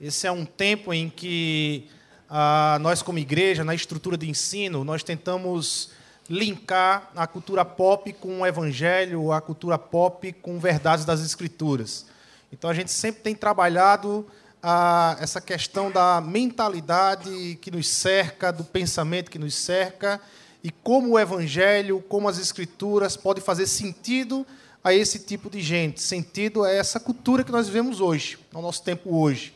Esse é um tempo em que ah, nós, como igreja, na estrutura de ensino, nós tentamos linkar a cultura pop com o evangelho, a cultura pop com verdades das escrituras. Então a gente sempre tem trabalhado ah, essa questão da mentalidade que nos cerca, do pensamento que nos cerca, e como o evangelho, como as escrituras podem fazer sentido a esse tipo de gente, sentido a essa cultura que nós vivemos hoje, no nosso tempo hoje.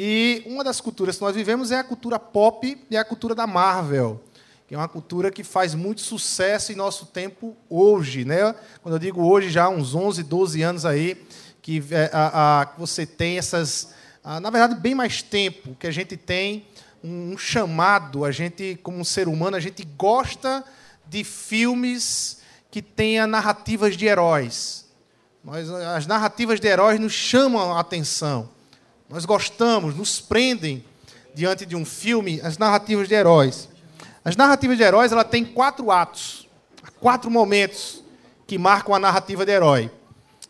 E uma das culturas que nós vivemos é a cultura pop e a cultura da Marvel que é uma cultura que faz muito sucesso em nosso tempo hoje. Né? Quando eu digo hoje, já há uns 11, 12 anos aí, que é, a, a, você tem essas. A, na verdade, bem mais tempo, que a gente tem um, um chamado, a gente, como um ser humano, a gente gosta de filmes que tenha narrativas de heróis. Nós, as narrativas de heróis nos chamam a atenção. Nós gostamos, nos prendem diante de um filme as narrativas de heróis. As narrativas de heróis ela tem quatro atos, quatro momentos que marcam a narrativa de herói.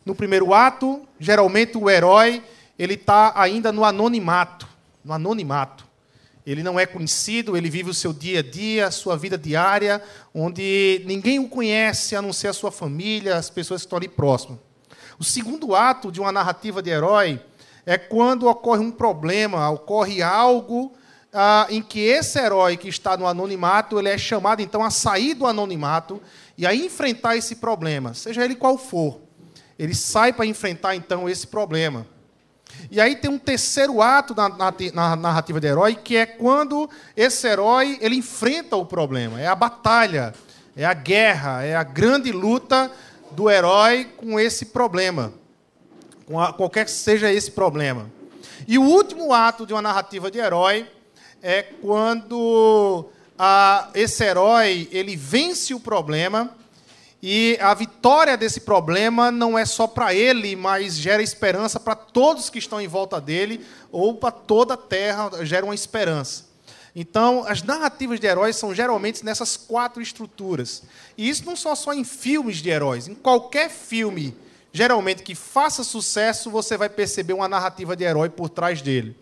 No primeiro ato, geralmente o herói ele está ainda no anonimato, no anonimato. Ele não é conhecido, ele vive o seu dia a dia, a sua vida diária, onde ninguém o conhece a não ser a sua família, as pessoas que estão ali próximas. O segundo ato de uma narrativa de herói é quando ocorre um problema, ocorre algo ah, em que esse herói que está no anonimato, ele é chamado então a sair do anonimato e a enfrentar esse problema, seja ele qual for. Ele sai para enfrentar então esse problema. E aí tem um terceiro ato na, na, na, narrativa de herói, que é quando esse herói ele enfrenta o problema. É a batalha, é a guerra, é a grande luta do herói com esse problema, com a, qualquer que seja esse problema. E o último ato de uma narrativa de herói é quando a, esse herói ele vence o problema e a vitória desse problema não é só para ele, mas gera esperança para todos que estão em volta dele ou para toda a Terra, gera uma esperança. Então, as narrativas de heróis são geralmente nessas quatro estruturas. E isso não só só em filmes de heróis, em qualquer filme, geralmente que faça sucesso, você vai perceber uma narrativa de herói por trás dele.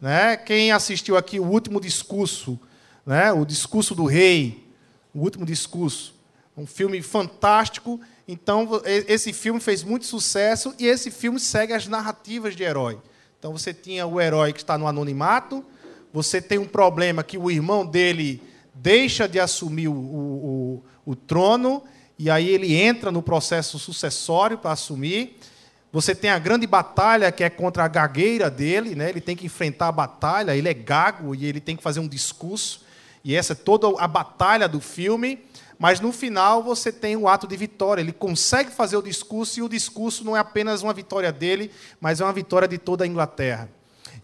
Né? Quem assistiu aqui o último discurso, né? o discurso do rei, o último discurso, um filme fantástico. Então, esse filme fez muito sucesso e esse filme segue as narrativas de herói. Então, você tinha o herói que está no anonimato, você tem um problema que o irmão dele deixa de assumir o, o, o, o trono, e aí ele entra no processo sucessório para assumir. Você tem a grande batalha que é contra a gagueira dele, né? ele tem que enfrentar a batalha, ele é gago e ele tem que fazer um discurso, e essa é toda a batalha do filme, mas no final você tem o ato de vitória, ele consegue fazer o discurso, e o discurso não é apenas uma vitória dele, mas é uma vitória de toda a Inglaterra.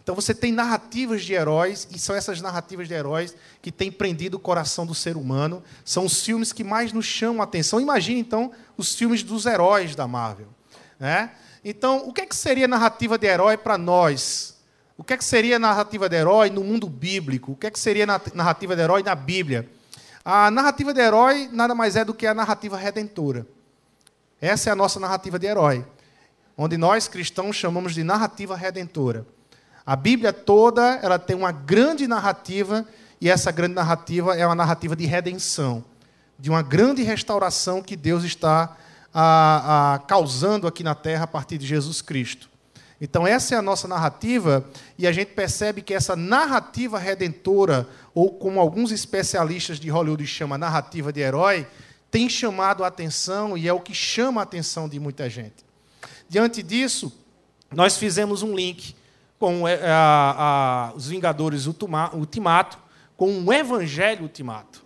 Então você tem narrativas de heróis, e são essas narrativas de heróis que têm prendido o coração do ser humano, são os filmes que mais nos chamam a atenção. Imagine então os filmes dos heróis da Marvel. Né? Então, o que, é que seria narrativa de herói para nós? O que, é que seria narrativa de herói no mundo bíblico? O que, é que seria narrativa de herói na Bíblia? A narrativa de herói nada mais é do que a narrativa redentora. Essa é a nossa narrativa de herói, onde nós cristãos chamamos de narrativa redentora. A Bíblia toda ela tem uma grande narrativa e essa grande narrativa é uma narrativa de redenção, de uma grande restauração que Deus está a, a, causando aqui na Terra a partir de Jesus Cristo. Então, essa é a nossa narrativa, e a gente percebe que essa narrativa redentora, ou como alguns especialistas de Hollywood chamam, narrativa de herói, tem chamado a atenção e é o que chama a atenção de muita gente. Diante disso, nós fizemos um link com é, a, a, os Vingadores Ultimato, com um Evangelho Ultimato.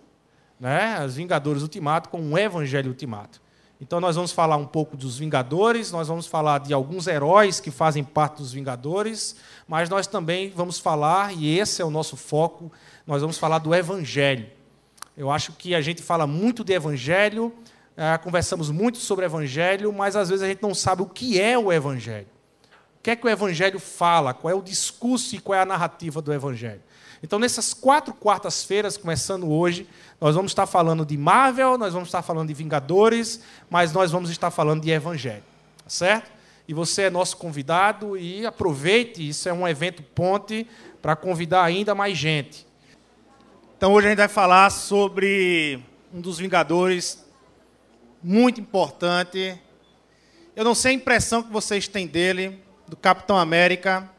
Né? Os Vingadores Ultimato com um Evangelho Ultimato. Então, nós vamos falar um pouco dos Vingadores, nós vamos falar de alguns heróis que fazem parte dos Vingadores, mas nós também vamos falar, e esse é o nosso foco, nós vamos falar do Evangelho. Eu acho que a gente fala muito de Evangelho, é, conversamos muito sobre Evangelho, mas às vezes a gente não sabe o que é o Evangelho. O que é que o Evangelho fala, qual é o discurso e qual é a narrativa do Evangelho. Então, nessas quatro quartas-feiras, começando hoje, nós vamos estar falando de Marvel, nós vamos estar falando de Vingadores, mas nós vamos estar falando de Evangelho. Certo? e você é nosso convidado e aproveite, isso é um evento ponte para convidar ainda mais gente. Então hoje a gente vai falar sobre um dos Vingadores muito importante. Eu não sei a impressão que vocês têm dele, do Capitão América,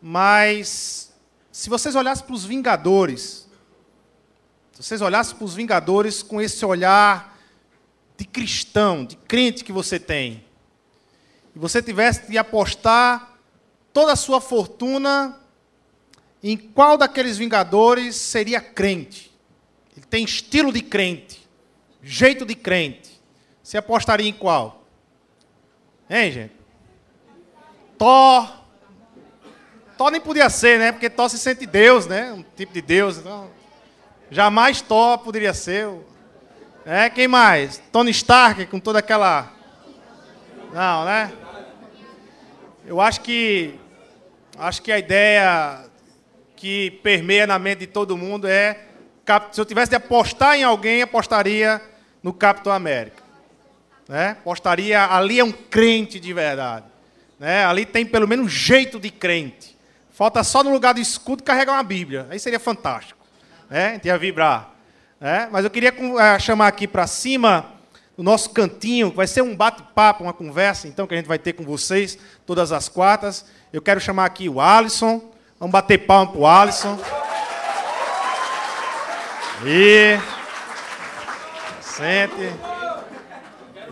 mas se vocês olhassem para os Vingadores, se vocês olhassem para os Vingadores com esse olhar de cristão, de crente que você tem, e você tivesse de apostar toda a sua fortuna em qual daqueles Vingadores seria crente. Ele tem estilo de crente, jeito de crente. Você apostaria em qual? Hein, gente? Thor. Thor nem podia ser, né? Porque Thor se sente Deus, né? Um tipo de Deus. Então, jamais Thor poderia ser. É, quem mais? Tony Stark, com toda aquela. Não, né? Eu acho que. Acho que a ideia que permeia na mente de todo mundo é. Se eu tivesse de apostar em alguém, apostaria no Capitão América. Né? Apostaria. Ali é um crente de verdade. Né? Ali tem pelo menos jeito de crente. Falta só no lugar do escudo carregar uma Bíblia. Aí seria fantástico. Né? A gente ia vibrar. Né? Mas eu queria eh, chamar aqui para cima o nosso cantinho, vai ser um bate-papo, uma conversa, então, que a gente vai ter com vocês todas as quartas. Eu quero chamar aqui o Alisson. Vamos bater palma para o Alisson. E. Sente.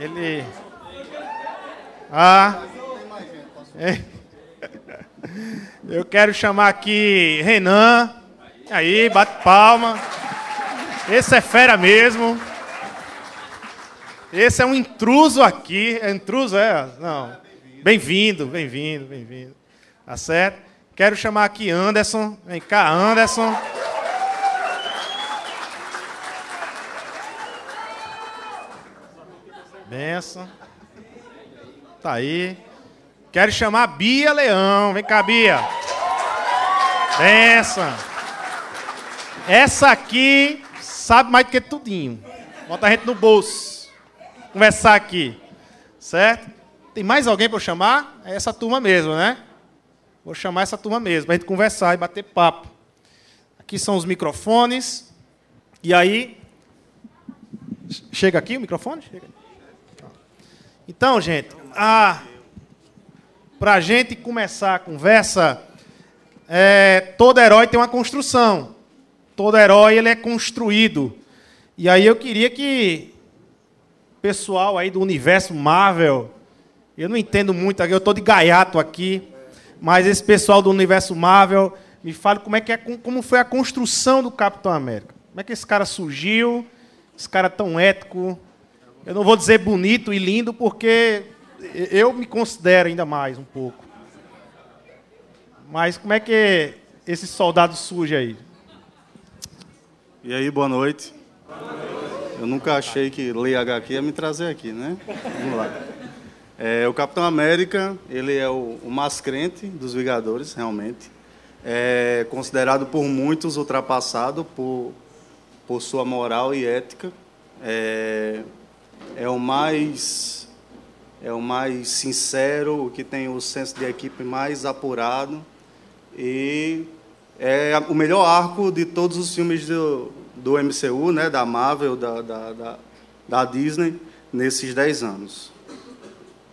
Ele. Ah. Eu quero chamar aqui Renan. Aí, bate palma. Esse é fera mesmo. Esse é um intruso aqui. É intruso, é? Não. Bem-vindo, bem-vindo, bem-vindo. Tá certo? Quero chamar aqui Anderson. Vem cá, Anderson. Benção. Tá aí. Quero chamar Bia Leão. Vem cá, Bia. Benção. Essa aqui sabe mais do que tudinho. Bota a gente no bolso. Conversar aqui. Certo? Tem mais alguém para eu chamar? É essa turma mesmo, né? Vou chamar essa turma mesmo, para a gente conversar e bater papo. Aqui são os microfones. E aí. Chega aqui o microfone? Chega. Então, gente, a para a gente começar a conversa, é, todo herói tem uma construção. Todo herói ele é construído. E aí eu queria que o pessoal aí do universo Marvel, eu não entendo muito, eu estou de gaiato aqui, mas esse pessoal do universo Marvel, me fale como, é que é, como foi a construção do Capitão América. Como é que esse cara surgiu, esse cara tão ético, eu não vou dizer bonito e lindo, porque eu me considero ainda mais um pouco. Mas como é que esse soldado surge aí? E aí, boa noite. Eu nunca achei que ler HQ ia me trazer aqui, né? Vamos lá. É, o Capitão América, ele é o, o mais crente dos Vingadores, realmente. É considerado por muitos ultrapassado por, por sua moral e ética. É, é o mais é o mais sincero, o que tem o senso de equipe mais apurado e é o melhor arco de todos os filmes do, do MCU, né, da Marvel, da, da, da, da Disney, nesses 10 anos.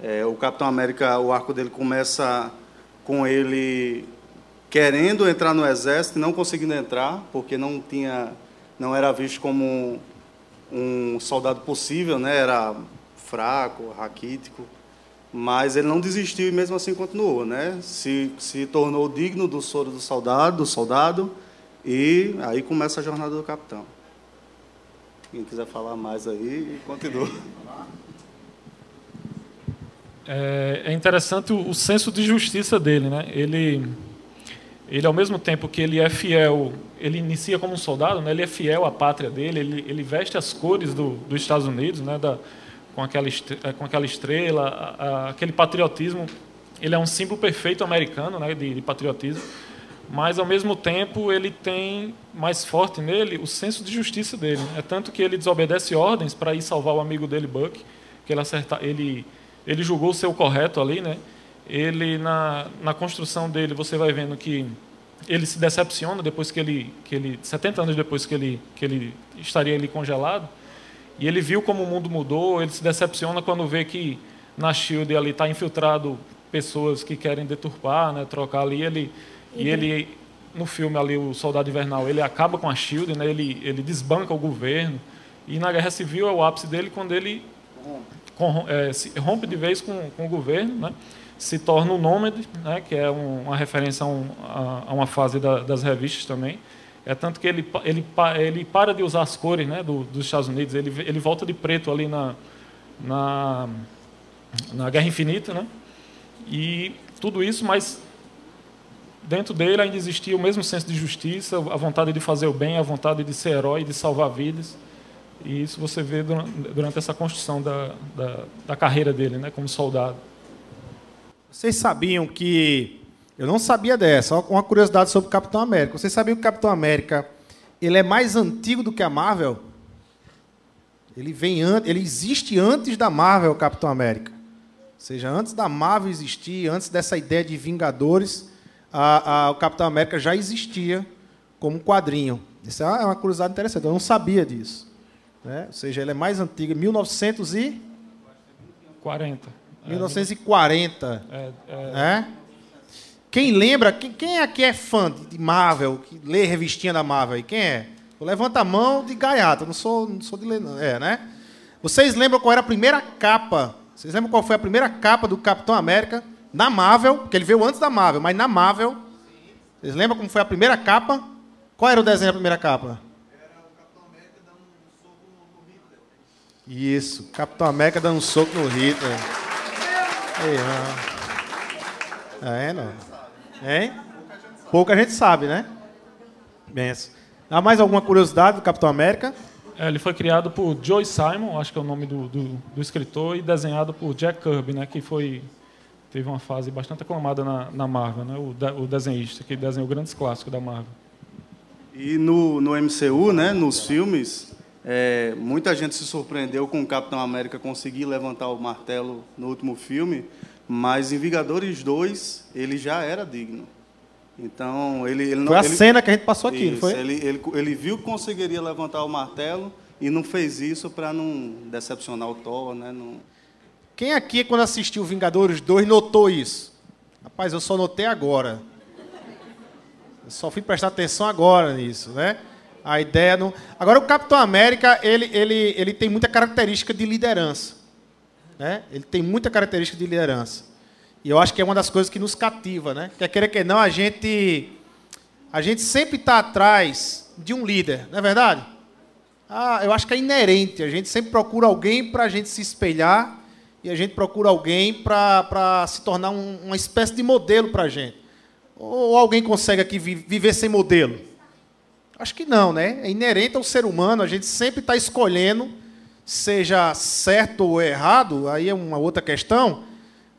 É, o Capitão América, o arco dele começa com ele querendo entrar no exército não conseguindo entrar, porque não tinha, não era visto como um soldado possível, né? Era fraco, raquítico, mas ele não desistiu e mesmo assim continuou, né? Se, se tornou digno do soro do soldado, do soldado, e aí começa a jornada do capitão. Quem quiser falar mais aí, continua. É, é interessante o, o, senso de justiça dele, né? Ele, ele ao mesmo tempo que ele é fiel, ele inicia como um soldado, né? Ele é fiel à pátria dele, ele, ele veste as cores do, dos Estados Unidos, né? Da, com aquela, eh, com aquela estrela, a, a, aquele patriotismo. Ele é um símbolo perfeito americano né, de, de, patriotismo, mas ao mesmo tempo ele tem mais forte nele o senso de justiça dele. É tanto que ele desobedece ordens para ir salvar o amigo dele, Buck, que ele, acerta, ele ele julgou o correto ali, né? Ele na, na construção dele você vai vendo que ele se decepciona depois que ele que ele 70 anos depois que ele que ele estaria ali congelado e ele viu como o mundo mudou. Ele se decepciona quando vê que na Shield ali está infiltrado pessoas que querem deturpar, né? Trocar ali ele e ele no filme ali o Soldado Invernal ele acaba com a Shield, né? Ele ele desbanca o governo e na Guerra Civil é o ápice dele quando ele é, rompe de vez com, com o governo, né? se torna o Nômade, né? que é um, uma referência a, um, a, a uma fase da, das revistas também. É tanto que ele, ele, ele para de usar as cores né, do, dos Estados Unidos, ele, ele volta de preto ali na, na, na Guerra Infinita. Né? E tudo isso, mas dentro dele ainda existia o mesmo senso de justiça, a vontade de fazer o bem, a vontade de ser herói, de salvar vidas. E isso você vê durante essa construção da, da, da carreira dele, né, como soldado. Vocês sabiam que eu não sabia dessa, uma curiosidade sobre o Capitão América. Vocês sabiam que o Capitão América ele é mais antigo do que a Marvel? Ele vem ele existe antes da Marvel, o Capitão América. Ou seja, antes da Marvel existir, antes dessa ideia de Vingadores, a, a, o Capitão América já existia como quadrinho. Isso é uma curiosidade interessante. Eu não sabia disso. Né? Ou seja, ele é mais antigo, 1940. 1940. É, é... Né? Quem lembra, quem, quem aqui é fã de Marvel, que lê revistinha da Marvel? Quem é? Levanta a mão de gaiato, não sou, não sou de ler, não. É, né? Vocês lembram qual era a primeira capa? Vocês lembram qual foi a primeira capa do Capitão América na Marvel? Porque ele veio antes da Marvel, mas na Marvel. Vocês lembram como foi a primeira capa? Qual era o desenho da primeira capa? Isso, Capitão América dando um soco no Hitler. Aí, É, não. Hein? Pouca gente sabe, né? Benção. Há mais alguma curiosidade do Capitão América? É, ele foi criado por Joe Simon, acho que é o nome do, do, do, escritor, e desenhado por Jack Kirby, né, que foi teve uma fase bastante aclamada na, na Marvel, né, o, de, o desenhista que desenhou grandes clássicos da Marvel. E no, no MCU, né, nos filmes, é, muita gente se surpreendeu com o Capitão América conseguir levantar o martelo no último filme, mas em Vingadores 2 ele já era digno. Então ele, ele não. Foi a ele, cena que a gente passou aqui, isso, foi? Ele, ele, ele viu que conseguiria levantar o martelo e não fez isso para não decepcionar o Thor, né? Não... Quem aqui, quando assistiu Vingadores 2, notou isso? Rapaz, eu só notei agora. Eu só fui prestar atenção agora nisso, né? A ideia não. Agora o Capitão América ele, ele, ele tem muita característica de liderança, né? Ele tem muita característica de liderança. E eu acho que é uma das coisas que nos cativa, né? Quer queira que não, a gente a gente sempre está atrás de um líder, não é verdade? Ah, eu acho que é inerente. A gente sempre procura alguém para a gente se espelhar e a gente procura alguém para se tornar um, uma espécie de modelo para a gente. Ou alguém consegue aqui viver sem modelo? Acho que não, né? É inerente ao ser humano, a gente sempre está escolhendo, seja certo ou errado, aí é uma outra questão,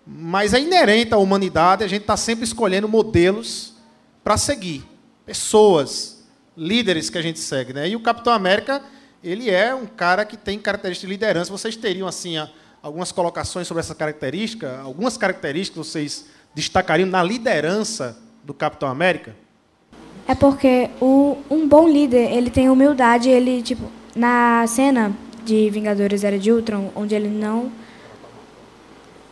mas é inerente à humanidade, a gente está sempre escolhendo modelos para seguir, pessoas, líderes que a gente segue. Né? E o Capitão América, ele é um cara que tem características de liderança. Vocês teriam assim algumas colocações sobre essa característica? Algumas características vocês destacariam na liderança do Capitão América? É porque o, um bom líder, ele tem humildade, ele, tipo, na cena de Vingadores Era de Ultron, onde ele não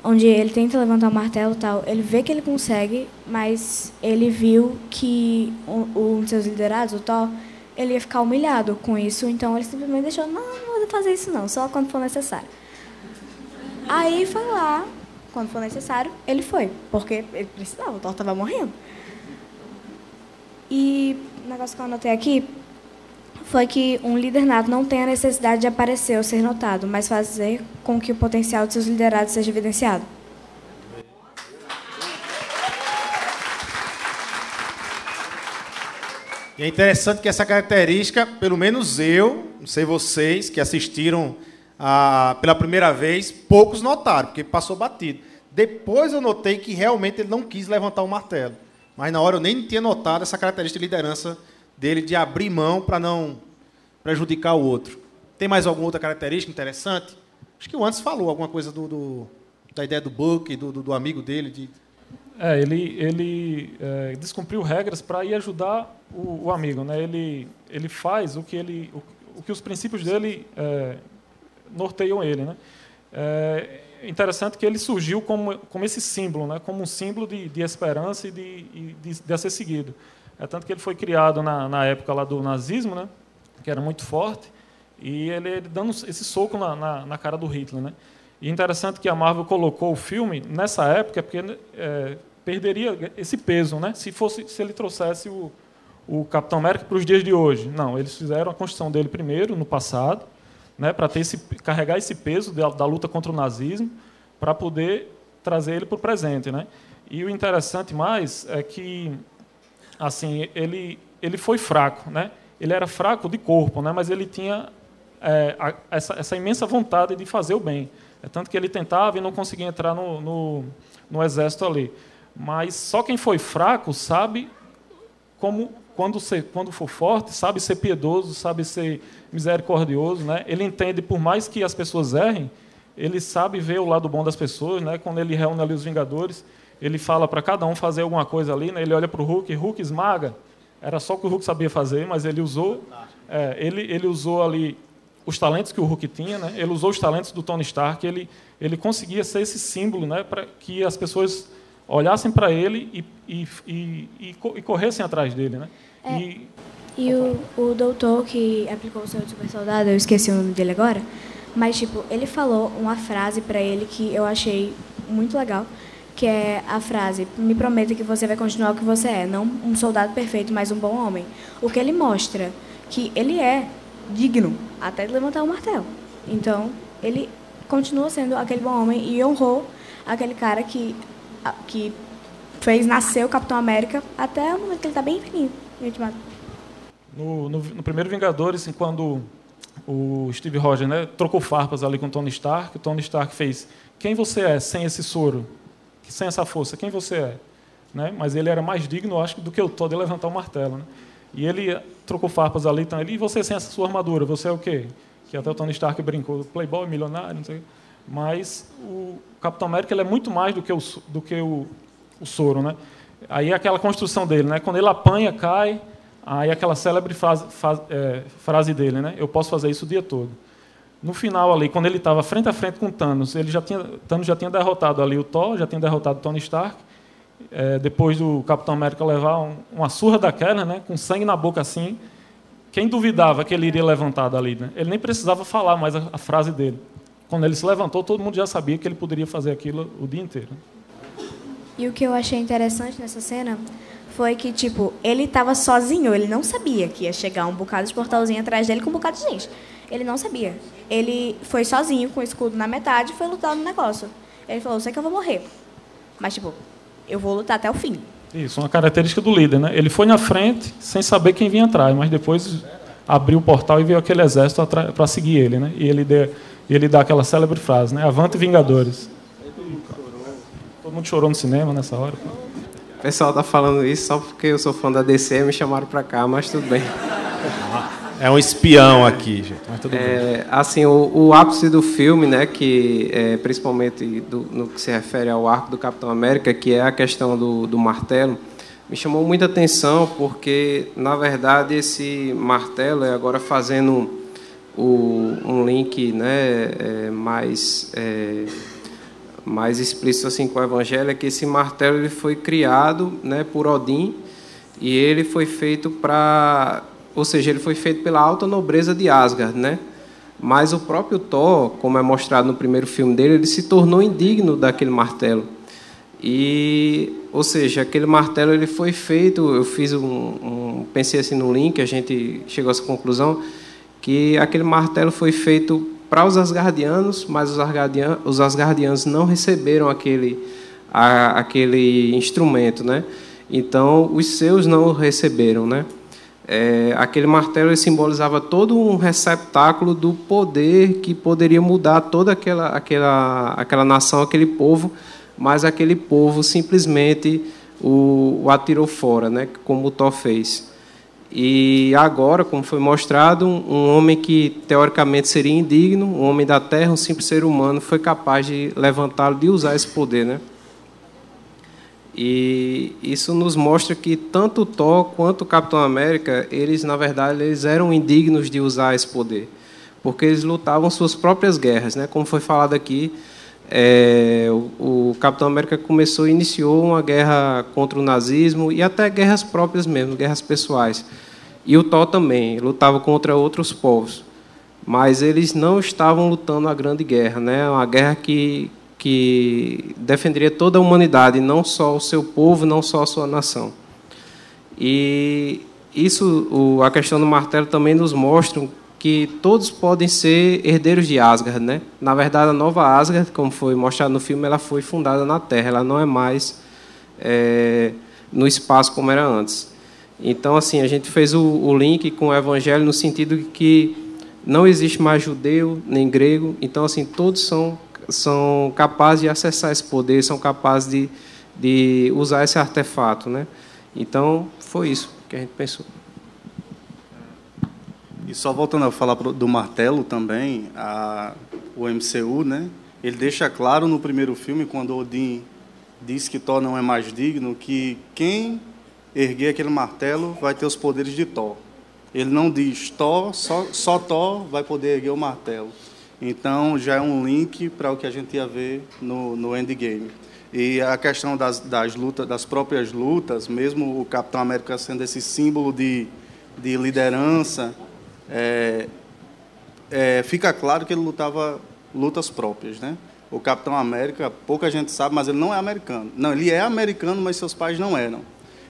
onde ele tenta levantar o martelo tal, ele vê que ele consegue, mas ele viu que um, um de seus liderados, o Thor, ele ia ficar humilhado com isso, então ele simplesmente deixou, não, não vou fazer isso não, só quando for necessário. Aí foi lá, quando for necessário, ele foi, porque ele precisava, o Thor estava morrendo. E o negócio que eu anotei aqui foi que um líder nato não tem a necessidade de aparecer ou ser notado, mas fazer com que o potencial de seus liderados seja evidenciado. E é interessante que essa característica, pelo menos eu, não sei vocês que assistiram ah, pela primeira vez, poucos notaram, porque passou batido. Depois eu notei que realmente ele não quis levantar o martelo. Mas na hora eu nem tinha notado essa característica de liderança dele de abrir mão para não prejudicar o outro. Tem mais alguma outra característica interessante? Acho que o antes falou alguma coisa do, do, da ideia do Book, do, do, do amigo dele, de é, ele, ele é, descumpriu regras para ir ajudar o, o, amigo. Né? Ele, ele faz o que, ele, o, o que os princípios dele é, norteiam ele. Né? É interessante que ele surgiu como, como esse símbolo, né? como um símbolo de, de esperança e de, de, de, ser seguido. É tanto que ele foi criado na, na época lá do nazismo, né? que era muito forte, e ele, ele dando esse soco na, na, na, cara do Hitler. Né? E interessante que a Marvel colocou o filme nessa época, porque é, perderia esse peso, né? Se fosse, se ele trouxesse o, o Capitão América para os dias de hoje. Não, eles fizeram a construção dele primeiro, no passado, né? Para ter esse, carregar esse peso da, da luta contra o nazismo, para poder trazer ele para o presente, né? E o interessante mais é que, assim, ele ele foi fraco, né? Ele era fraco de corpo, né? Mas ele tinha é, a, essa, essa imensa vontade de fazer o bem. É tanto que ele tentava e não conseguia entrar no, no, no exército ali. Mas só quem foi fraco sabe como, quando, ser, quando for forte, sabe ser piedoso, sabe ser misericordioso. Né? Ele entende, por mais que as pessoas errem, ele sabe ver o lado bom das pessoas. Né? Quando ele reúne ali os Vingadores, ele fala para cada um fazer alguma coisa ali. Né? Ele olha para o Hulk, Hulk esmaga. Era só o que o Hulk sabia fazer, mas ele usou, é, ele, ele usou ali os talentos que o Hulk tinha, né? ele usou os talentos do Tony Stark, ele, ele conseguia ser esse símbolo né? para que as pessoas olhassem para ele e, e, e, e, corressem atrás dele. Né? É, e, e o, o doutor que aplicou o seu super soldado, eu esqueci o nome dele agora, mas tipo, ele falou uma frase para ele que eu achei muito legal, que é a frase: "Me prometa que você vai continuar o que você é, não um soldado perfeito, mas um bom homem". O que ele mostra que ele é digno até de levantar o martelo. Então, ele continua sendo aquele bom homem e honrou aquele cara que, que fez nascer o Capitão América até o momento que ele está bem fininho no, no, no, primeiro Vingadores, assim, quando o Steve Rogers né, trocou farpas ali com o Tony Stark, o Tony Stark fez: Quem você é sem esse soro? Sem essa força? Quem você é? Né? Mas ele era mais digno, acho, do que o Thor de levantar o martelo. Né? E ele trocou farpas ali, então ele, e você sem essa sua armadura, você é o quê? Que até o Tony Stark brincou, playboy, milionário, não sei Mas o Capitão América ele é muito mais do que o, do que o, o soro, né? Aí é aquela construção dele, né? Quando ele apanha, cai, aí aquela célebre frase, é, frase dele, né? Eu posso fazer isso o dia todo. No final ali, quando ele estava frente a frente com Thanos, ele já tinha, Thanos já tinha derrotado ali o Thor, já tinha derrotado Tony Stark, é, depois do Capitão América levar um, uma surra daquela, né, com sangue na boca assim, quem duvidava que ele iria levantar dali? Né? Ele nem precisava falar mais a, a, frase dele. Quando ele se levantou, todo mundo já sabia que ele poderia fazer aquilo o dia inteiro. E o que eu achei interessante nessa cena foi que, tipo, ele estava sozinho, ele não sabia que ia chegar um bocado de portalzinho atrás dele com um bocado de gente. Ele não sabia. Ele foi sozinho, com o escudo na metade, e foi lutar no negócio. Ele falou, sei que eu vou morrer. Mas, tipo, eu vou lutar até o fim. Isso, uma característica do líder, né? Ele foi na frente sem saber quem vinha atrás, mas depois abriu o portal e veio aquele exército para seguir ele, né? E ele, deu, ele dá aquela célebre frase, né? Avante Vingadores. Todo mundo chorou no cinema nessa hora. O pessoal tá falando isso só porque eu sou fã da DC e me chamaram para cá, mas tudo bem. É um espião aqui, gente. Mas tudo é, bem. Assim, o, o, ápice do filme, né, que é, principalmente do, no que se refere ao arco do Capitão América, que é a questão do, do martelo, me chamou muita atenção porque, na verdade, esse martelo é agora fazendo o, um link, né, é, mais é, mais explícito assim com o Evangelho é que esse martelo ele foi criado, né, por Odin e ele foi feito para ou seja, ele foi feito pela alta nobreza de Asgard, né? Mas o próprio Thor, como é mostrado no primeiro filme dele, ele se tornou indigno daquele martelo. E, ou seja, aquele martelo ele foi feito. Eu fiz um, um pensei assim no link, a gente chegou a essa conclusão que aquele martelo foi feito para os Asgardianos, mas os Asgardianos, os Asgardianos não receberam aquele a, aquele instrumento, né? Então os seus não o receberam, né? É, aquele martelo simbolizava todo um receptáculo do poder que poderia mudar toda aquela, aquela, aquela nação, aquele povo, mas aquele povo simplesmente o, o atirou fora, né, como o Thor fez. E agora, como foi mostrado, um homem que teoricamente seria indigno, um homem da terra, um simples ser humano, foi capaz de levantá-lo, de usar esse poder, né? E isso nos mostra que tanto o Thor quanto o Capitão América, eles na verdade eles eram indignos de usar esse poder, porque eles lutavam suas próprias guerras, né? Como foi falado aqui, é, o, o, Capitão América começou, iniciou uma guerra contra o nazismo e até guerras próprias mesmo, guerras pessoais. E o Thor também lutava contra outros povos, mas eles não estavam lutando a grande guerra, né? Uma guerra que que defenderia toda a humanidade, não só o seu povo, não só a sua nação. E isso, a questão do martelo também nos mostra que todos podem ser herdeiros de Asgard, né? Na verdade, a nova Asgard, como foi mostrado no filme, ela foi fundada na Terra, ela não é mais é, no espaço como era antes. Então, assim, a gente fez o, o link com o Evangelho no sentido de que não existe mais judeu nem grego, então, assim, todos são são capazes de acessar esse poder, são capazes de, de usar esse artefato, né? Então, foi isso que a gente pensou. E só voltando a falar do martelo também, a, o MCU, né? Ele deixa claro no primeiro filme, quando Odin diz que Thor não é mais digno, que quem erguer aquele martelo vai ter os poderes de Thor. Ele não diz Thor, só, só Thor vai poder erguer o martelo. Então já é um link para o que a gente ia ver no, no endgame. E a questão das, das lutas, das próprias lutas, mesmo o Capitão América sendo esse símbolo de, de liderança, é, é, fica claro que ele lutava lutas próprias, né? O Capitão América, pouca gente sabe, mas ele não é americano. Não, ele é americano, mas seus pais não eram.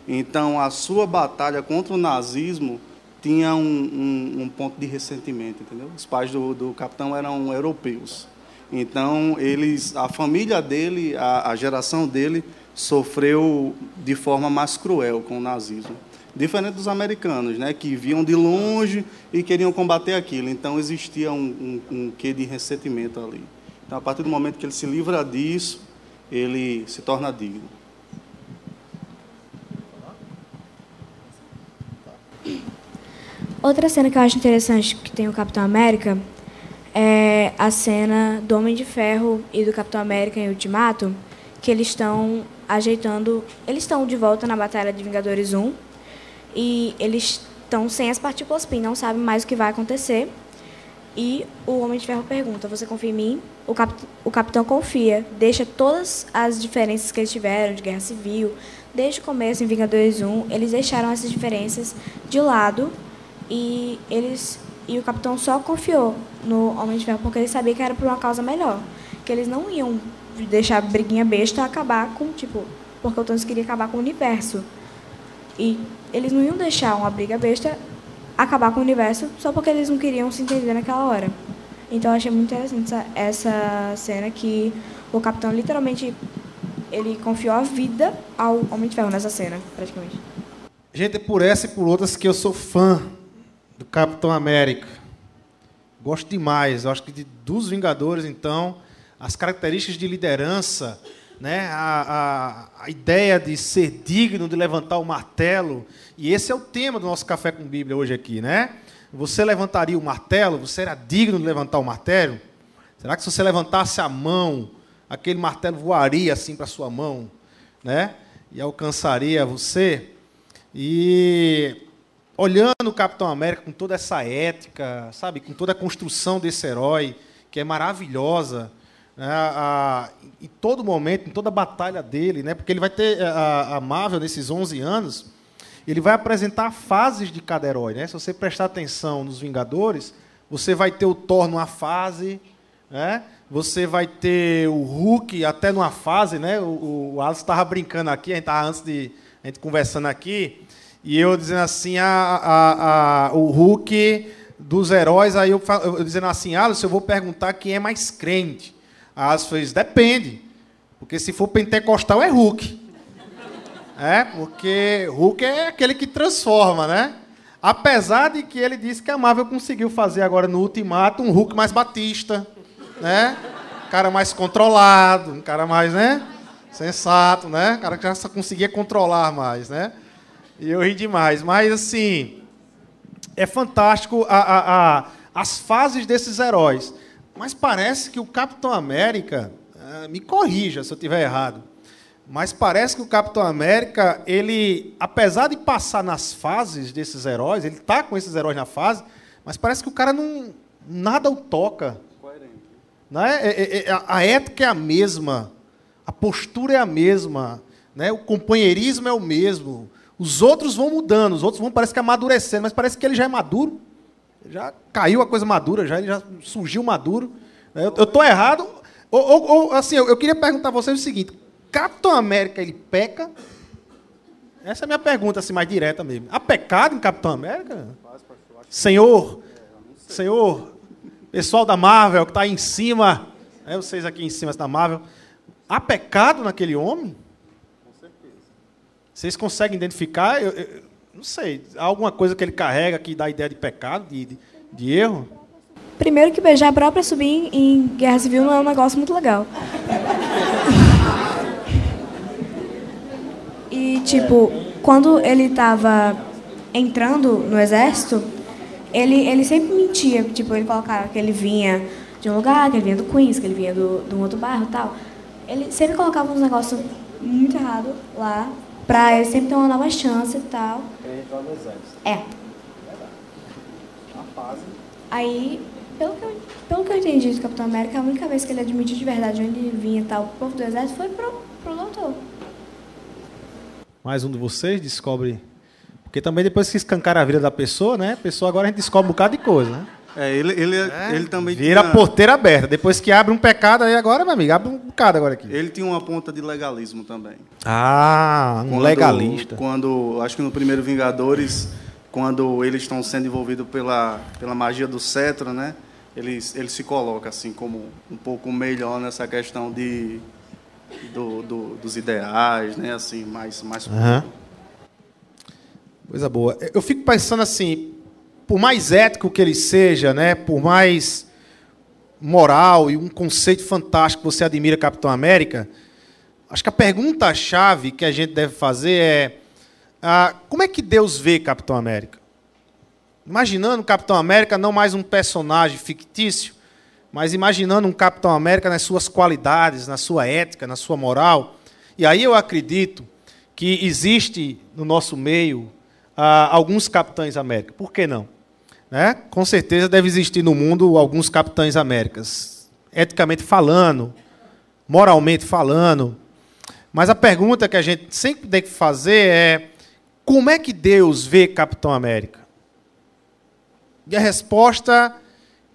Então, a sua batalha contra o nazismo tinha um, um, um ponto de ressentimento, entendeu? Os pais do, do capitão eram europeus. Então, eles, a família dele, a, a geração dele, sofreu de forma mais cruel com o nazismo diferente dos americanos, né, que viam de longe e queriam combater aquilo. Então existia um, um, um quê de ressentimento ali. Então, a partir do momento que ele se livra disso, ele se torna digno. Outra cena que eu acho interessante que tem o Capitão América é a cena do Homem de Ferro e do Capitão América em Ultimato, que eles estão ajeitando, eles estão de volta na Batalha de Vingadores 1 e eles estão sem as partículas PIN, não sabem mais o que vai acontecer. E o Homem de Ferro pergunta: Você confia em mim? O, cap o capitão confia, deixa todas as diferenças que eles tiveram de guerra civil, desde o começo em Vingadores 1, eles deixaram essas diferenças de lado e eles e o capitão só confiou no Homem de Ferro porque ele sabia que era por uma causa melhor, que eles não iam deixar a briguinha besta acabar com tipo, porque o Thanos queria acabar com o universo. E eles não iam deixar uma briga besta acabar com o universo só porque eles não queriam se entender naquela hora. Então eu achei muito interessante essa, essa cena que o capitão literalmente ele confiou a vida ao Homem de Ferro nessa cena, praticamente. Gente, é por essa e por outras que eu sou fã do Capitão América. Gosto demais. Eu acho que de, dos Vingadores, então, as características de liderança né? A, a, a, ideia de ser digno de levantar o martelo. E esse é o tema do nosso Café com Bíblia hoje aqui. Né? Você levantaria o martelo? Você era digno de levantar o martelo? Será que se você levantasse a mão, aquele martelo voaria assim para sua mão? Né? E alcançaria você? E olhando o Capitão América com toda essa ética, sabe, com toda a construção desse herói, que é maravilhosa, né, a, em todo momento, em toda a batalha dele, né, porque ele vai ter a, a Marvel nesses 11 anos, ele vai apresentar fases de cada herói. Né? Se você prestar atenção nos Vingadores, você vai ter o Thor numa fase, né? você vai ter o Hulk até numa fase, né? O, o Alex estava brincando aqui, a gente estava antes de a gente conversando aqui, e eu dizendo assim, a, a, a, o Hulk dos heróis, aí eu, eu dizendo assim, Alisson, eu vou perguntar quem é mais crente. A Alisson fez, depende. Porque se for pentecostal é Hulk. É, porque Hulk é aquele que transforma, né? Apesar de que ele disse que a Marvel conseguiu fazer agora no Ultimato um Hulk mais batista, né? Um cara mais controlado, um cara mais, né? Sensato, né? Um cara que já conseguia controlar mais, né? E eu ri demais. Mas, assim, é fantástico a, a, a, as fases desses heróis. Mas parece que o Capitão América, ah, me corrija se eu estiver errado, mas parece que o Capitão América, ele, apesar de passar nas fases desses heróis, ele está com esses heróis na fase, mas parece que o cara não nada o toca. Não é? é, é, é a ética é a mesma, a postura é a mesma, né? o companheirismo é o mesmo. Os outros vão mudando, os outros vão parece que amadurecendo, mas parece que ele já é maduro. Já caiu a coisa madura, já, ele já surgiu maduro. Eu estou errado. Ou, ou, ou, assim, eu, eu queria perguntar a vocês o seguinte: Capitão América ele peca? Essa é a minha pergunta assim mais direta mesmo. Há pecado em Capitão América? Senhor, Senhor, pessoal da Marvel que está aí em cima, né, vocês aqui em cima da Marvel, há pecado naquele homem? Vocês conseguem identificar? Eu, eu, não sei, há alguma coisa que ele carrega que dá ideia de pecado, de, de, de erro? Primeiro que beijar a própria subir em guerra civil não é um negócio muito legal. e, tipo, quando ele estava entrando no exército, ele, ele sempre mentia. Tipo, ele colocava que ele vinha de um lugar, que ele vinha do Queens, que ele vinha do, de um outro bairro tal. Ele sempre colocava uns negócios muito errados lá, pra ele sempre ter uma nova chance e tal. Exército. É. A fase. Aí, pelo que, eu, pelo que eu entendi do Capitão América, a única vez que ele admitiu de verdade onde ele vinha e tal, o povo do exército, foi pro, pro doutor. Mais um de vocês descobre porque também depois que escancar a vida da pessoa, né? A pessoa agora a gente descobre um bocado de coisa, né? É, ele, ele, é, ele também Vira tinha... a porteira aberta. Depois que abre um pecado, aí agora, meu amigo, abre um bocado agora aqui. Ele tinha uma ponta de legalismo também. Ah, um quando, legalista. Quando, acho que no primeiro Vingadores, quando eles estão sendo envolvidos pela, pela magia do cetro, né? Ele, ele se coloca assim como um pouco melhor nessa questão de, do, do dos ideais, né? Assim, mais... mais uhum. Coisa boa. Eu fico pensando assim, por mais ético que ele seja, né, por mais moral e um conceito fantástico que você admira Capitão América, acho que a pergunta-chave que a gente deve fazer é ah, como é que Deus vê Capitão América? Imaginando Capitão América não mais um personagem fictício, mas imaginando um Capitão América nas suas qualidades, na sua ética, na sua moral. E aí eu acredito que existe no nosso meio ah, alguns capitães América. Por que não? Né? Com certeza deve existir no mundo alguns capitães Américas, eticamente falando, moralmente falando. Mas a pergunta que a gente sempre tem que fazer é: como é que Deus vê Capitão América? E a resposta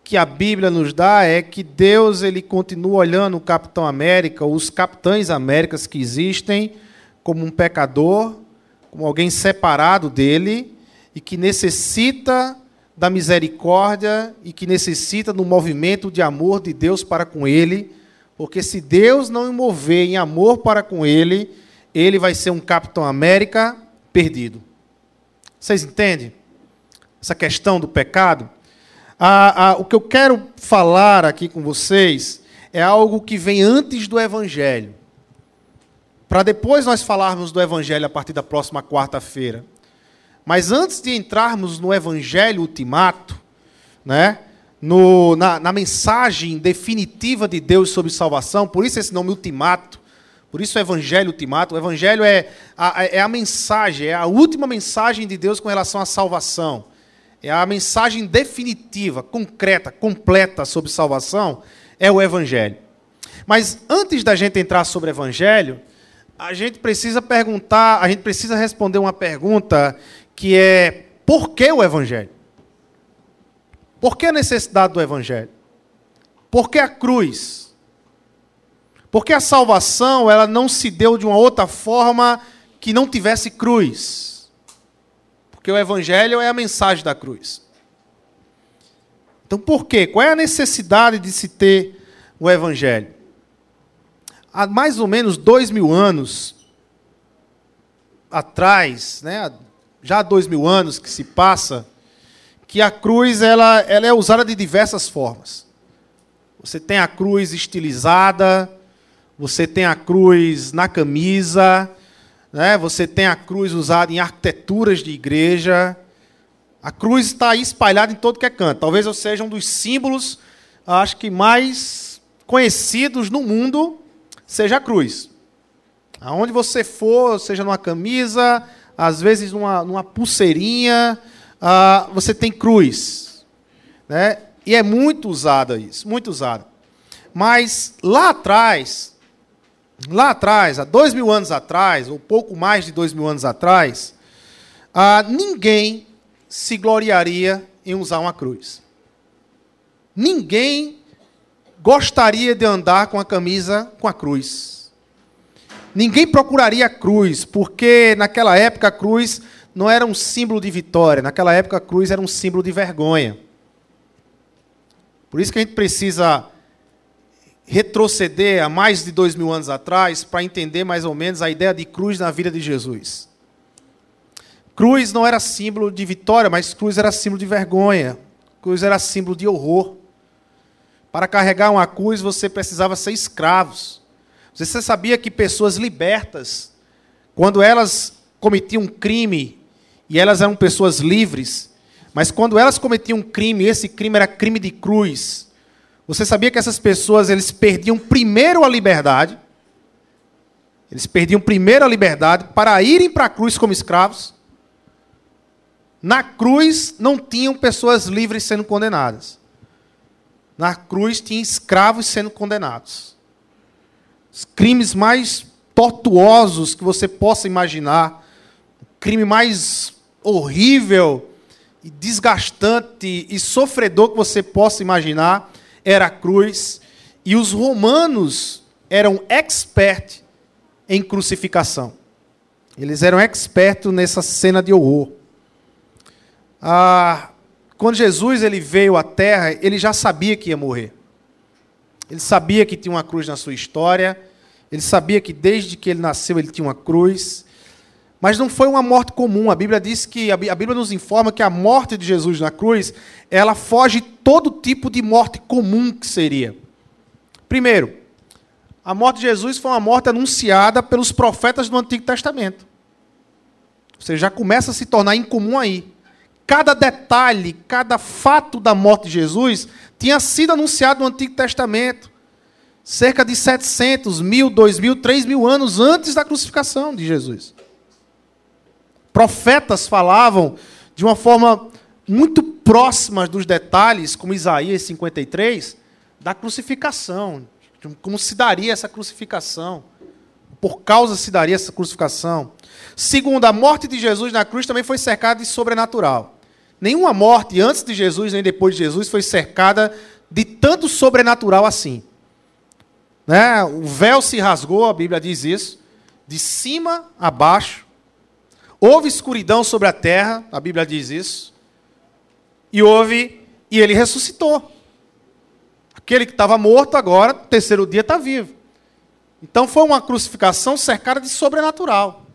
que a Bíblia nos dá é que Deus ele continua olhando o Capitão América, os capitães Américas que existem, como um pecador, como alguém separado dele e que necessita da misericórdia e que necessita do movimento de amor de Deus para com ele, porque se Deus não mover em amor para com ele, ele vai ser um Capitão América perdido. Vocês entendem? Essa questão do pecado? Ah, ah, o que eu quero falar aqui com vocês é algo que vem antes do Evangelho para depois nós falarmos do Evangelho a partir da próxima quarta-feira. Mas antes de entrarmos no Evangelho ultimato, né, no, na, na, mensagem definitiva de Deus sobre salvação, por isso esse nome ultimato, por isso o Evangelho ultimato. O Evangelho é a, é a mensagem, é a última mensagem de Deus com relação à salvação. É a mensagem definitiva, concreta, completa sobre salvação, é o Evangelho. Mas antes da gente entrar sobre o Evangelho, a gente precisa perguntar, a gente precisa responder uma pergunta que é: por que o Evangelho? Por que a necessidade do Evangelho? Por que a cruz? Porque a salvação ela não se deu de uma outra forma que não tivesse cruz. Porque o Evangelho é a mensagem da cruz. Então, por quê? Qual é a necessidade de se ter o Evangelho? Há mais ou menos dois mil anos atrás, né, já há dois mil anos que se passa, que a cruz ela, ela é usada de diversas formas. Você tem a cruz estilizada, você tem a cruz na camisa, né? você tem a cruz usada em arquiteturas de igreja, A cruz está aí espalhada em todo que é canto. Talvez eu seja um dos símbolos, acho que mais conhecidos no mundo, seja a cruz. Aonde você for, seja numa camisa, às vezes numa, numa pulseirinha, uh, você tem cruz. Né? E é muito usada isso, muito usada. Mas lá atrás, lá atrás, há dois mil anos atrás, ou pouco mais de dois mil anos atrás, ah, ninguém se gloriaria em usar uma cruz. Ninguém gostaria de andar com a camisa com a cruz. Ninguém procuraria a cruz, porque naquela época a cruz não era um símbolo de vitória, naquela época a cruz era um símbolo de vergonha. Por isso que a gente precisa retroceder a mais de dois mil anos atrás para entender mais ou menos a ideia de cruz na vida de Jesus. Cruz não era símbolo de vitória, mas cruz era símbolo de vergonha. Cruz era símbolo de horror. Para carregar uma cruz você precisava ser escravos. Você sabia que pessoas libertas, quando elas cometiam um crime, e elas eram pessoas livres, mas quando elas cometiam um crime, esse crime era crime de cruz, você sabia que essas pessoas eles perdiam primeiro a liberdade? Eles perdiam primeiro a liberdade para irem para a cruz como escravos. Na cruz não tinham pessoas livres sendo condenadas. Na cruz tinha escravos sendo condenados. Os crimes mais tortuosos que você possa imaginar, o crime mais horrível e desgastante e sofredor que você possa imaginar, era a cruz, e os romanos eram expert em crucificação. Eles eram expertos nessa cena de horror. Ah, quando Jesus ele veio à Terra, ele já sabia que ia morrer. Ele sabia que tinha uma cruz na sua história. Ele sabia que desde que ele nasceu ele tinha uma cruz. Mas não foi uma morte comum. A Bíblia diz que a Bíblia nos informa que a morte de Jesus na cruz, ela foge todo tipo de morte comum que seria. Primeiro, a morte de Jesus foi uma morte anunciada pelos profetas do Antigo Testamento. Você já começa a se tornar incomum aí. Cada detalhe, cada fato da morte de Jesus tinha sido anunciado no Antigo Testamento. Cerca de 700, mil, dois mil, três mil anos antes da crucificação de Jesus. Profetas falavam de uma forma muito próxima dos detalhes, como Isaías 53, da crucificação, como se daria essa crucificação, por causa se daria essa crucificação. Segundo, a morte de Jesus na cruz também foi cercada de sobrenatural. Nenhuma morte antes de Jesus nem depois de Jesus foi cercada de tanto sobrenatural assim. Né? O véu se rasgou, a Bíblia diz isso, de cima a baixo. Houve escuridão sobre a terra, a Bíblia diz isso. E houve, e ele ressuscitou. Aquele que estava morto agora, no terceiro dia está vivo. Então foi uma crucificação cercada de sobrenatural.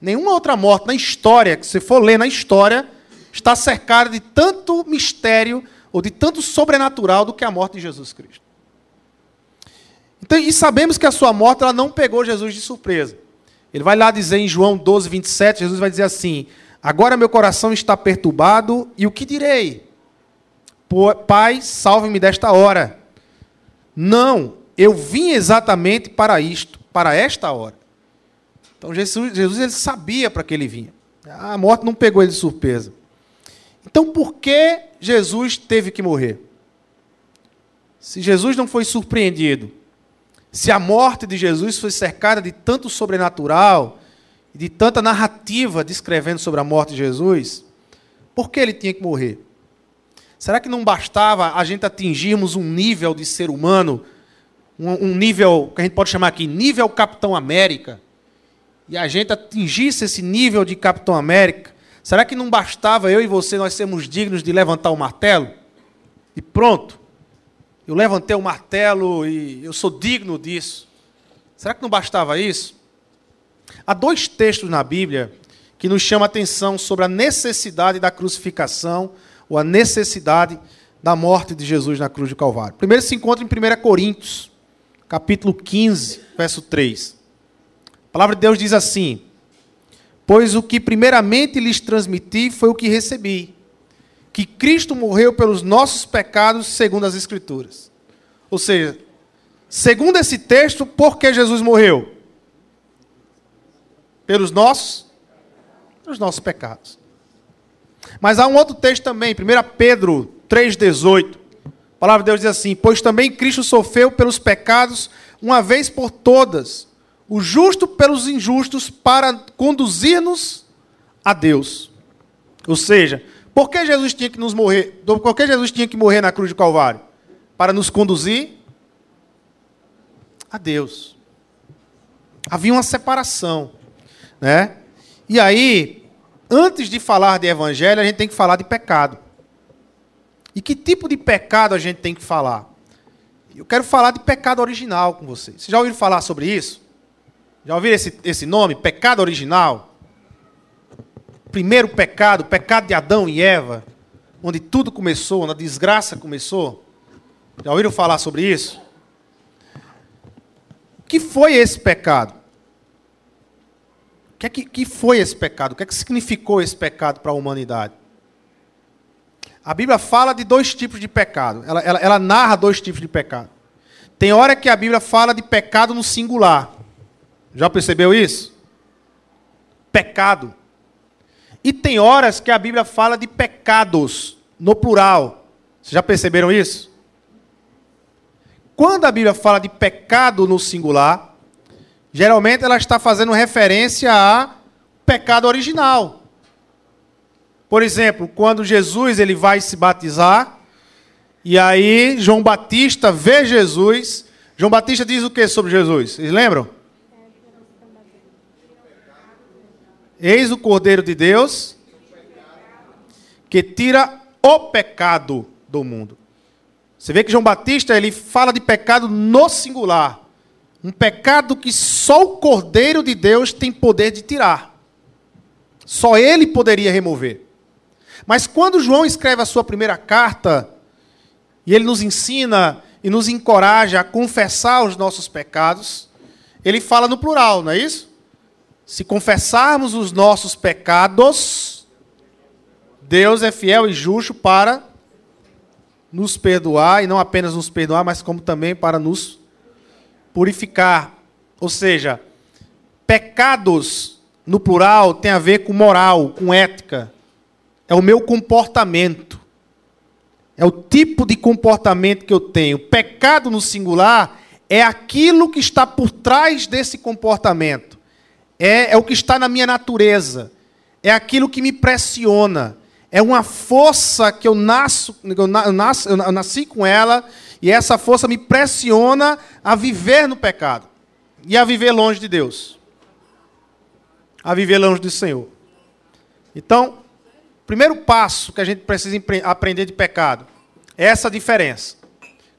Nenhuma outra morte na história, que você for ler na história, está cercada de tanto mistério ou de tanto sobrenatural do que a morte de Jesus Cristo. Então, e sabemos que a sua morte ela não pegou Jesus de surpresa. Ele vai lá dizer em João 12, 27, Jesus vai dizer assim: Agora meu coração está perturbado, e o que direi? Pai, salve-me desta hora. Não, eu vim exatamente para isto, para esta hora. Então Jesus, Jesus ele sabia para que ele vinha. A morte não pegou ele de surpresa. Então por que Jesus teve que morrer? Se Jesus não foi surpreendido, se a morte de Jesus foi cercada de tanto sobrenatural, de tanta narrativa descrevendo sobre a morte de Jesus, por que ele tinha que morrer? Será que não bastava a gente atingirmos um nível de ser humano, um, nível que a gente pode chamar aqui, nível Capitão América, e a gente atingisse esse nível de Capitão América, será que não bastava eu e você nós sermos dignos de levantar o martelo? E pronto. Eu levantei o martelo e eu sou digno disso. Será que não bastava isso? Há dois textos na Bíblia que nos chamam a atenção sobre a necessidade da crucificação ou a necessidade da morte de Jesus na cruz do Calvário. Primeiro se encontra em 1 Coríntios, capítulo 15, verso 3. A palavra de Deus diz assim: Pois o que primeiramente lhes transmiti foi o que recebi que Cristo morreu pelos nossos pecados, segundo as Escrituras. Ou seja, segundo esse texto, por que Jesus morreu? Pelos nossos, pelos nossos pecados. Mas há um outro texto também, 1 Pedro 3,18. A palavra de Deus diz assim: Pois também Cristo sofreu pelos pecados, uma vez por todas, o justo pelos injustos, para conduzir-nos a Deus. Ou seja, por que Jesus tinha que nos morrer? Por que Jesus tinha que morrer na cruz de Calvário? Para nos conduzir a Deus. Havia uma separação, né? E aí, antes de falar de evangelho, a gente tem que falar de pecado. E que tipo de pecado a gente tem que falar? Eu quero falar de pecado original com vocês. Vocês já ouviram falar sobre isso? Já ouviram esse, esse nome? Pecado original? Primeiro pecado, pecado de Adão e Eva, onde tudo começou, onde a desgraça começou. Já ouviram falar sobre isso? O que foi esse pecado? O que, é que, que foi esse pecado? O que é que significou esse pecado para a humanidade? A Bíblia fala de dois tipos de pecado. Ela, ela, ela, narra dois tipos de pecado. Tem hora que a Bíblia fala de pecado no singular. Já percebeu isso? Pecado. E tem horas que a Bíblia fala de pecados no plural. Vocês já perceberam isso? Quando a Bíblia fala de pecado no singular, geralmente ela está fazendo referência a pecado original. Por exemplo, quando Jesus ele vai se batizar, e aí João Batista vê Jesus, João Batista diz o que sobre Jesus? Vocês lembram? Eis o Cordeiro de Deus que tira o pecado do mundo. Você vê que João Batista ele fala de pecado no singular. Um pecado que só o Cordeiro de Deus tem poder de tirar. Só ele poderia remover. Mas quando João escreve a sua primeira carta, e ele nos ensina e nos encoraja a confessar os nossos pecados, ele fala no plural, não é isso? Se confessarmos os nossos pecados, Deus é fiel e justo para nos perdoar, e não apenas nos perdoar, mas como também para nos purificar. Ou seja, pecados no plural tem a ver com moral, com ética é o meu comportamento. É o tipo de comportamento que eu tenho. Pecado no singular é aquilo que está por trás desse comportamento. É, é o que está na minha natureza. É aquilo que me pressiona. É uma força que eu, nasço, eu, nasço, eu nasci com ela, e essa força me pressiona a viver no pecado e a viver longe de Deus. A viver longe do Senhor. Então, primeiro passo que a gente precisa aprender de pecado é essa diferença.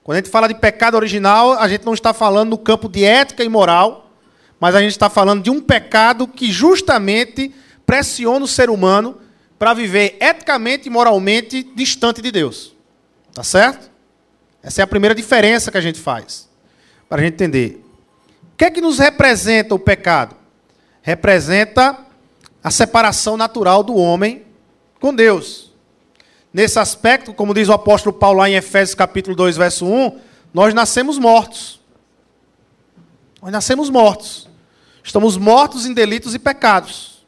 Quando a gente fala de pecado original, a gente não está falando no campo de ética e moral, mas a gente está falando de um pecado que justamente pressiona o ser humano para viver eticamente e moralmente distante de Deus. Tá certo? Essa é a primeira diferença que a gente faz, para a gente entender. O que é que nos representa o pecado? Representa a separação natural do homem com Deus. Nesse aspecto, como diz o apóstolo Paulo lá em Efésios capítulo 2, verso 1, nós nascemos mortos. Nós nascemos mortos. Estamos mortos em delitos e pecados.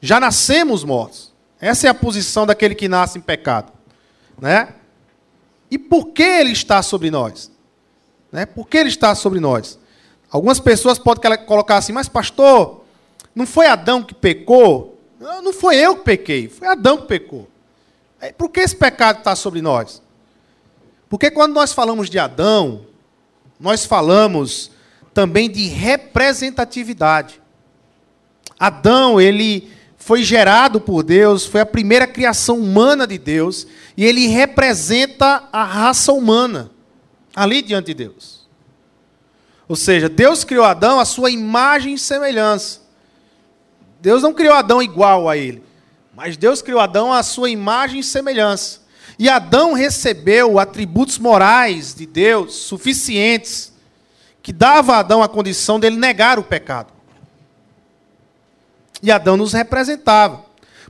Já nascemos mortos. Essa é a posição daquele que nasce em pecado. Né? E por que ele está sobre nós? Né? Por que ele está sobre nós? Algumas pessoas podem colocar assim, mas pastor, não foi Adão que pecou? Não, não foi eu que pequei, foi Adão que pecou. É, por que esse pecado está sobre nós? Porque quando nós falamos de Adão, nós falamos também de representatividade. Adão, ele foi gerado por Deus, foi a primeira criação humana de Deus, e ele representa a raça humana ali diante de Deus. Ou seja, Deus criou Adão à sua imagem e semelhança. Deus não criou Adão igual a ele, mas Deus criou Adão à sua imagem e semelhança. E Adão recebeu atributos morais de Deus suficientes que dava a Adão a condição dele negar o pecado. E Adão nos representava.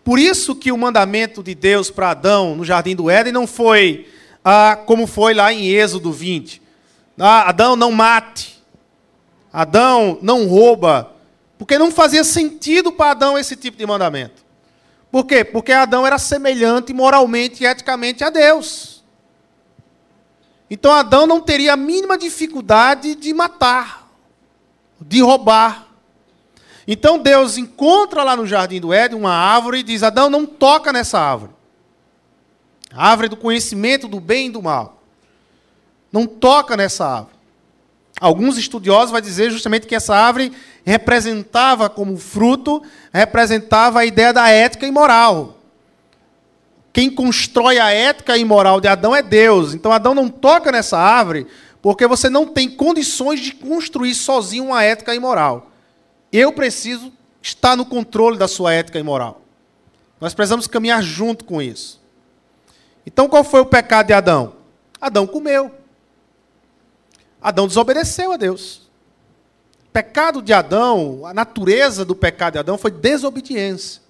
Por isso que o mandamento de Deus para Adão no jardim do Éden não foi ah, como foi lá em Êxodo 20. Ah, Adão não mate. Adão não rouba. Porque não fazia sentido para Adão esse tipo de mandamento. Por quê? Porque Adão era semelhante moralmente e eticamente a Deus. Então Adão não teria a mínima dificuldade de matar, de roubar. Então Deus encontra lá no jardim do Éden uma árvore e diz: Adão, não toca nessa árvore. A árvore do conhecimento do bem e do mal. Não toca nessa árvore. Alguns estudiosos vão dizer justamente que essa árvore representava como fruto, representava a ideia da ética e moral. Quem constrói a ética e moral de Adão é Deus. Então Adão não toca nessa árvore porque você não tem condições de construir sozinho uma ética e moral. Eu preciso estar no controle da sua ética e moral. Nós precisamos caminhar junto com isso. Então, qual foi o pecado de Adão? Adão comeu. Adão desobedeceu a Deus. O pecado de Adão, a natureza do pecado de Adão foi desobediência.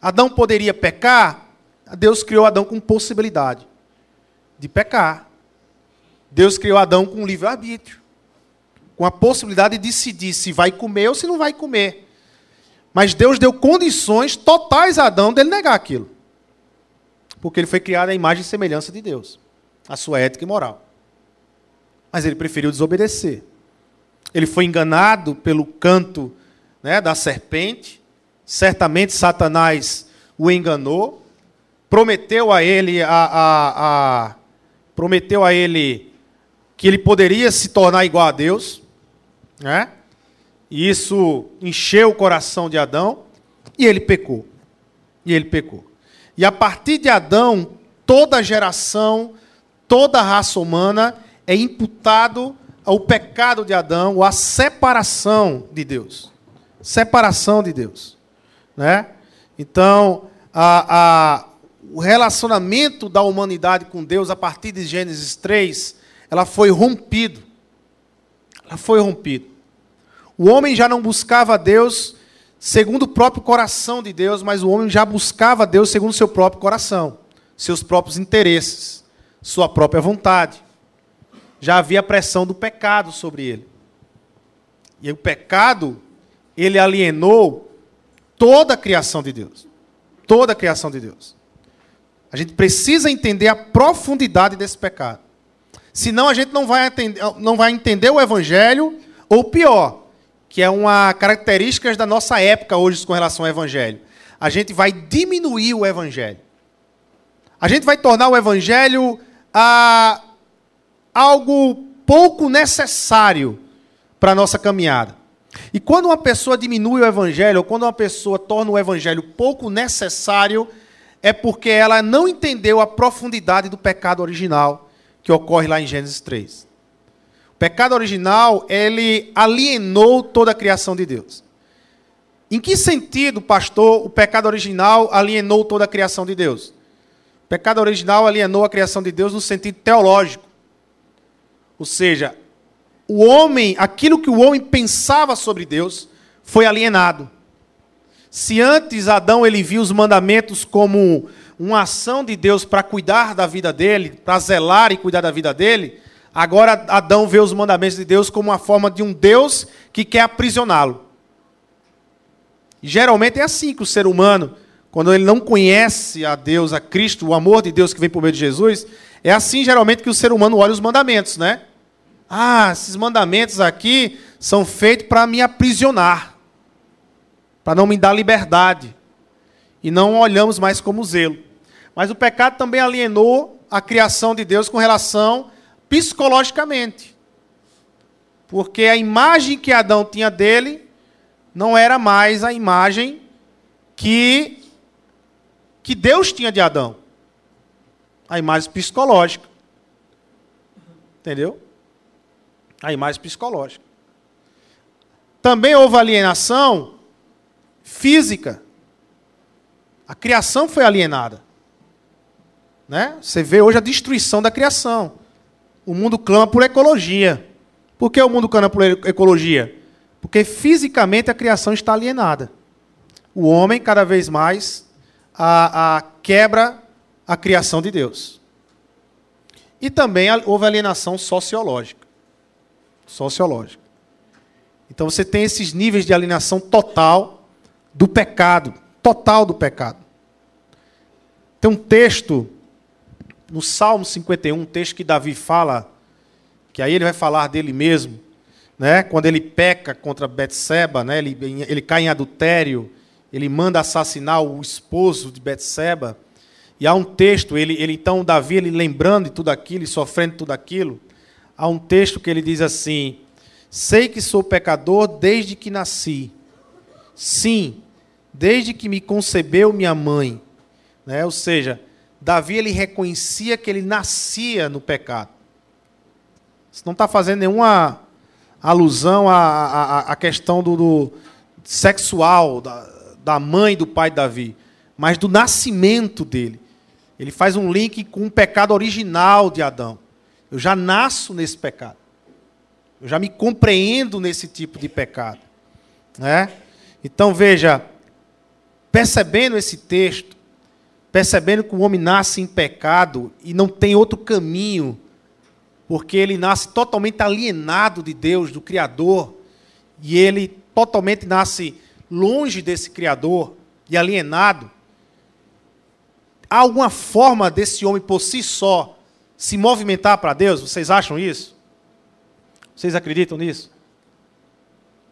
Adão poderia pecar? Deus criou Adão com possibilidade de pecar. Deus criou Adão com livre-arbítrio com a possibilidade de decidir se vai comer ou se não vai comer. Mas Deus deu condições totais a Adão dele negar aquilo. Porque ele foi criado à imagem e semelhança de Deus, a sua ética e moral. Mas ele preferiu desobedecer. Ele foi enganado pelo canto né, da serpente. Certamente Satanás o enganou. Prometeu a ele a, a, a prometeu a ele que ele poderia se tornar igual a Deus. Né? E isso encheu o coração de Adão e ele pecou. E ele pecou. E a partir de Adão, toda geração, toda raça humana é imputado ao pecado de Adão, à separação de Deus. Separação de Deus. Né? Então, a, a, o relacionamento da humanidade com Deus, a partir de Gênesis 3, ela foi rompido foi rompido. O homem já não buscava Deus segundo o próprio coração de Deus, mas o homem já buscava Deus segundo seu próprio coração, seus próprios interesses, sua própria vontade. Já havia pressão do pecado sobre ele. E o pecado, ele alienou toda a criação de Deus. Toda a criação de Deus. A gente precisa entender a profundidade desse pecado. Senão a gente não vai, atender, não vai entender o Evangelho, ou pior, que é uma característica da nossa época hoje com relação ao Evangelho. A gente vai diminuir o Evangelho. A gente vai tornar o Evangelho ah, algo pouco necessário para a nossa caminhada. E quando uma pessoa diminui o Evangelho, ou quando uma pessoa torna o Evangelho pouco necessário, é porque ela não entendeu a profundidade do pecado original que ocorre lá em Gênesis 3. O pecado original, ele alienou toda a criação de Deus. Em que sentido, pastor, o pecado original alienou toda a criação de Deus? O pecado original alienou a criação de Deus no sentido teológico. Ou seja, o homem, aquilo que o homem pensava sobre Deus, foi alienado. Se antes Adão ele viu os mandamentos como uma ação de Deus para cuidar da vida dele, para zelar e cuidar da vida dele, agora Adão vê os mandamentos de Deus como uma forma de um Deus que quer aprisioná-lo. Geralmente é assim que o ser humano, quando ele não conhece a Deus, a Cristo, o amor de Deus que vem por meio de Jesus, é assim geralmente que o ser humano olha os mandamentos, né? Ah, esses mandamentos aqui são feitos para me aprisionar, para não me dar liberdade. E não olhamos mais como zelo. Mas o pecado também alienou a criação de Deus com relação psicologicamente. Porque a imagem que Adão tinha dele não era mais a imagem que, que Deus tinha de Adão. A imagem psicológica. Entendeu? A imagem psicológica. Também houve alienação física. A criação foi alienada. Né? Você vê hoje a destruição da criação. O mundo clama por ecologia. Por que o mundo clama por ecologia? Porque fisicamente a criação está alienada. o homem, cada vez mais, a, a quebra a criação de Deus. E também houve alienação sociológica. Sociológica. Então você tem esses níveis de alienação total do pecado. Total do pecado. Tem um texto no Salmo 51, um texto que Davi fala, que aí ele vai falar dele mesmo, né? quando ele peca contra Betseba, né? ele, ele cai em adultério, ele manda assassinar o esposo de Betseba. E há um texto, ele, ele então, Davi, ele lembrando de tudo aquilo e sofrendo tudo aquilo, há um texto que ele diz assim: Sei que sou pecador desde que nasci. Sim, desde que me concebeu minha mãe. Né? Ou seja, Davi ele reconhecia que ele nascia no pecado. Isso não está fazendo nenhuma alusão à, à, à questão do, do sexual da, da mãe do pai Davi, mas do nascimento dele. Ele faz um link com o pecado original de Adão. Eu já nasço nesse pecado. Eu já me compreendo nesse tipo de pecado. Né? Então veja, percebendo esse texto, percebendo que o homem nasce em pecado e não tem outro caminho, porque ele nasce totalmente alienado de Deus, do Criador, e ele totalmente nasce longe desse Criador e alienado. Há alguma forma desse homem por si só se movimentar para Deus? Vocês acham isso? Vocês acreditam nisso?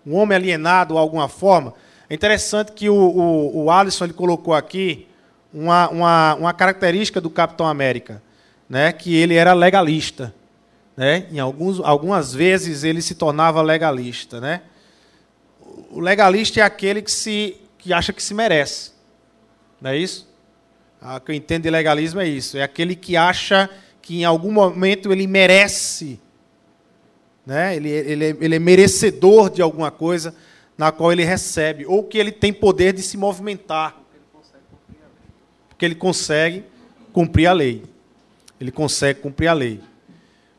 Um homem alienado de alguma forma? É interessante que o, o, o Alisson ele colocou aqui uma, uma, uma característica do Capitão América, né? que ele era legalista. Né? Em alguns, algumas vezes ele se tornava legalista. Né? O legalista é aquele que, se, que acha que se merece. Não é isso? O que eu entendo de legalismo é isso. É aquele que acha que em algum momento ele merece né? ele, ele, ele é merecedor de alguma coisa na qual ele recebe, ou que ele tem poder de se movimentar. Porque ele consegue cumprir a lei. Ele consegue cumprir a lei.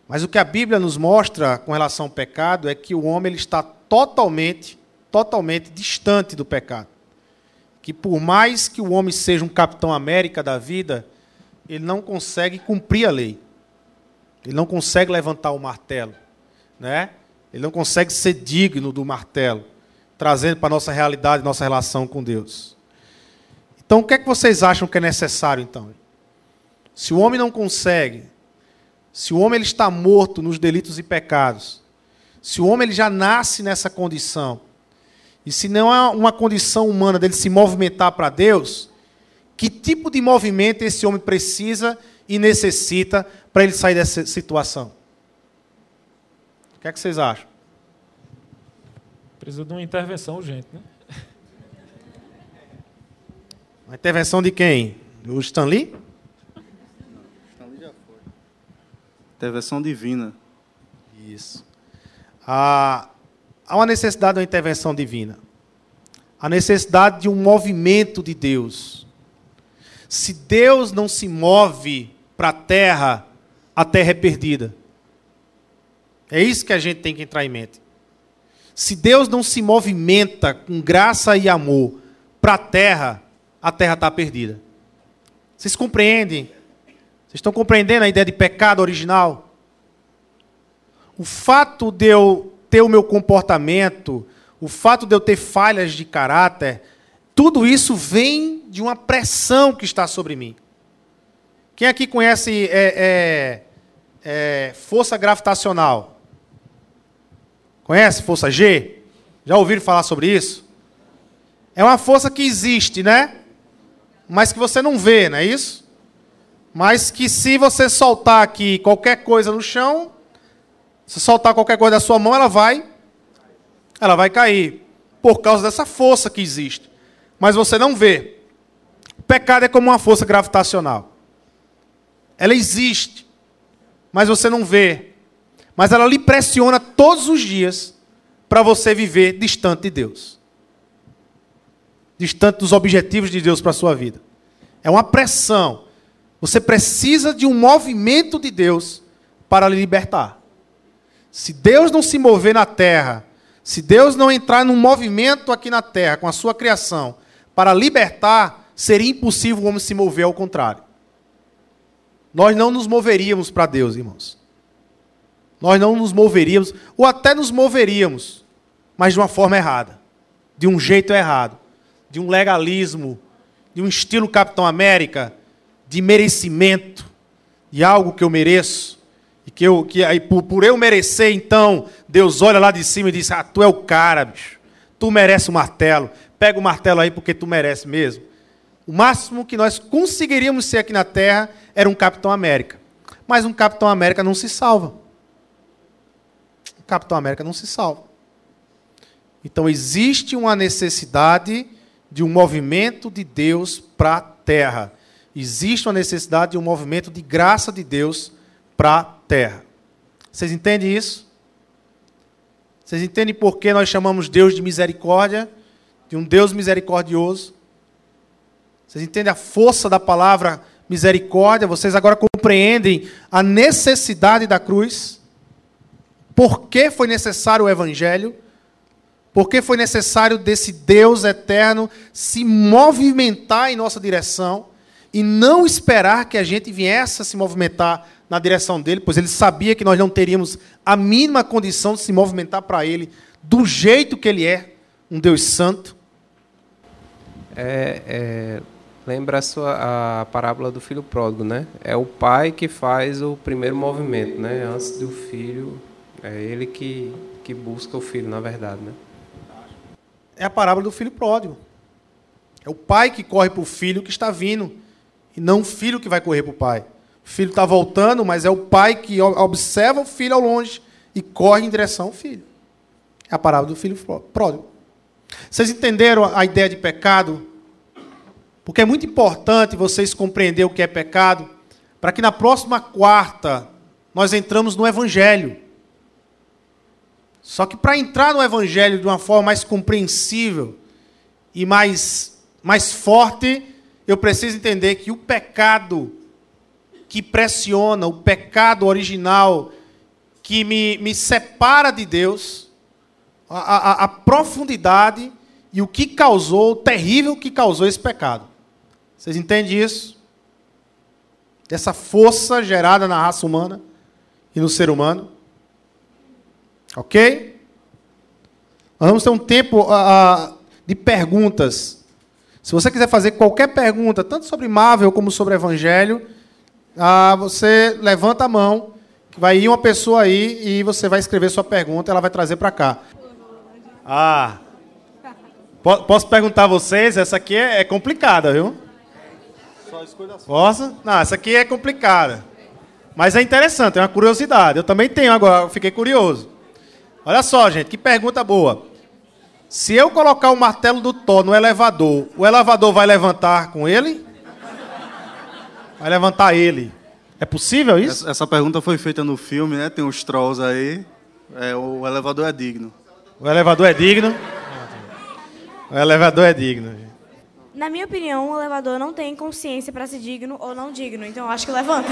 Mas o que a Bíblia nos mostra com relação ao pecado é que o homem ele está totalmente, totalmente distante do pecado. Que por mais que o homem seja um capitão América da vida, ele não consegue cumprir a lei. Ele não consegue levantar o martelo né? Ele não consegue ser digno do martelo, trazendo para a nossa realidade, nossa relação com Deus. Então, o que é que vocês acham que é necessário, então? Se o homem não consegue, se o homem ele está morto nos delitos e pecados, se o homem ele já nasce nessa condição, e se não é uma condição humana dele se movimentar para Deus, que tipo de movimento esse homem precisa e necessita para ele sair dessa situação? O que é que vocês acham? Precisa de uma intervenção urgente, né? Uma intervenção de quem? O Stanley? Stanley já foi. Intervenção divina. Isso. Ah, há uma necessidade de uma intervenção divina. A necessidade de um movimento de Deus. Se Deus não se move para a terra, a terra é perdida. É isso que a gente tem que entrar em mente. Se Deus não se movimenta com graça e amor para a terra, a terra está perdida. Vocês compreendem? Vocês estão compreendendo a ideia de pecado original? O fato de eu ter o meu comportamento, o fato de eu ter falhas de caráter, tudo isso vem de uma pressão que está sobre mim. Quem aqui conhece é, é, é, força gravitacional? Conhece força G? Já ouviram falar sobre isso? É uma força que existe, né? Mas que você não vê, não é isso? Mas que se você soltar aqui qualquer coisa no chão, se soltar qualquer coisa da sua mão, ela vai ela vai cair por causa dessa força que existe. Mas você não vê. O pecado é como uma força gravitacional. Ela existe, mas você não vê mas ela lhe pressiona todos os dias para você viver distante de Deus. Distante dos objetivos de Deus para a sua vida. É uma pressão. Você precisa de um movimento de Deus para lhe libertar. Se Deus não se mover na terra, se Deus não entrar num movimento aqui na terra com a sua criação, para libertar, seria impossível o homem se mover ao contrário. Nós não nos moveríamos para Deus, irmãos. Nós não nos moveríamos, ou até nos moveríamos, mas de uma forma errada, de um jeito errado, de um legalismo, de um estilo Capitão América, de merecimento, de algo que eu mereço, e que, eu, que aí, por, por eu merecer, então, Deus olha lá de cima e diz: Ah, tu é o cara, bicho. Tu merece o martelo. Pega o martelo aí porque tu merece mesmo. O máximo que nós conseguiríamos ser aqui na Terra era um Capitão América. Mas um Capitão América não se salva. Um Capitão América não se salva. Então existe uma necessidade de um movimento de Deus para a terra. Existe uma necessidade de um movimento de graça de Deus para a terra. Vocês entendem isso? Vocês entendem por que nós chamamos Deus de misericórdia? De um Deus misericordioso? Vocês entendem a força da palavra misericórdia? Vocês agora compreendem a necessidade da cruz? Por que foi necessário o evangelho? Por que foi necessário desse Deus eterno se movimentar em nossa direção e não esperar que a gente viesse a se movimentar na direção dele, pois ele sabia que nós não teríamos a mínima condição de se movimentar para ele do jeito que ele é, um Deus santo. É, é, lembra a, sua, a parábola do filho pródigo, né? É o pai que faz o primeiro movimento, né? Antes do filho, é ele que, que busca o filho, na verdade, né? É a parábola do filho pródigo. É o pai que corre para o filho que está vindo, e não o filho que vai correr para o pai. O filho está voltando, mas é o pai que observa o filho ao longe e corre em direção ao filho. É a parábola do filho pródigo. Vocês entenderam a ideia de pecado? Porque é muito importante vocês compreender o que é pecado, para que na próxima quarta nós entramos no Evangelho. Só que para entrar no Evangelho de uma forma mais compreensível e mais, mais forte, eu preciso entender que o pecado que pressiona, o pecado original que me, me separa de Deus, a, a, a profundidade e o que causou, o terrível que causou esse pecado. Vocês entendem isso? Dessa força gerada na raça humana e no ser humano. Ok? Nós vamos ter um tempo uh, de perguntas. Se você quiser fazer qualquer pergunta, tanto sobre Marvel como sobre Evangelho, uh, você levanta a mão, vai ir uma pessoa aí e você vai escrever sua pergunta, ela vai trazer para cá. Ah, posso perguntar a vocês? Essa aqui é, é complicada, viu? Só escolha a sua. Posso? Não, essa aqui é complicada. Mas é interessante, é uma curiosidade. Eu também tenho agora, fiquei curioso. Olha só, gente, que pergunta boa. Se eu colocar o martelo do Thor no elevador, o elevador vai levantar com ele? Vai levantar ele. É possível isso? Essa pergunta foi feita no filme, né? Tem os trolls aí. É, o elevador é digno. O elevador é digno? O elevador é digno. Na minha opinião, o elevador não tem consciência para ser digno ou não digno, então eu acho que levanta.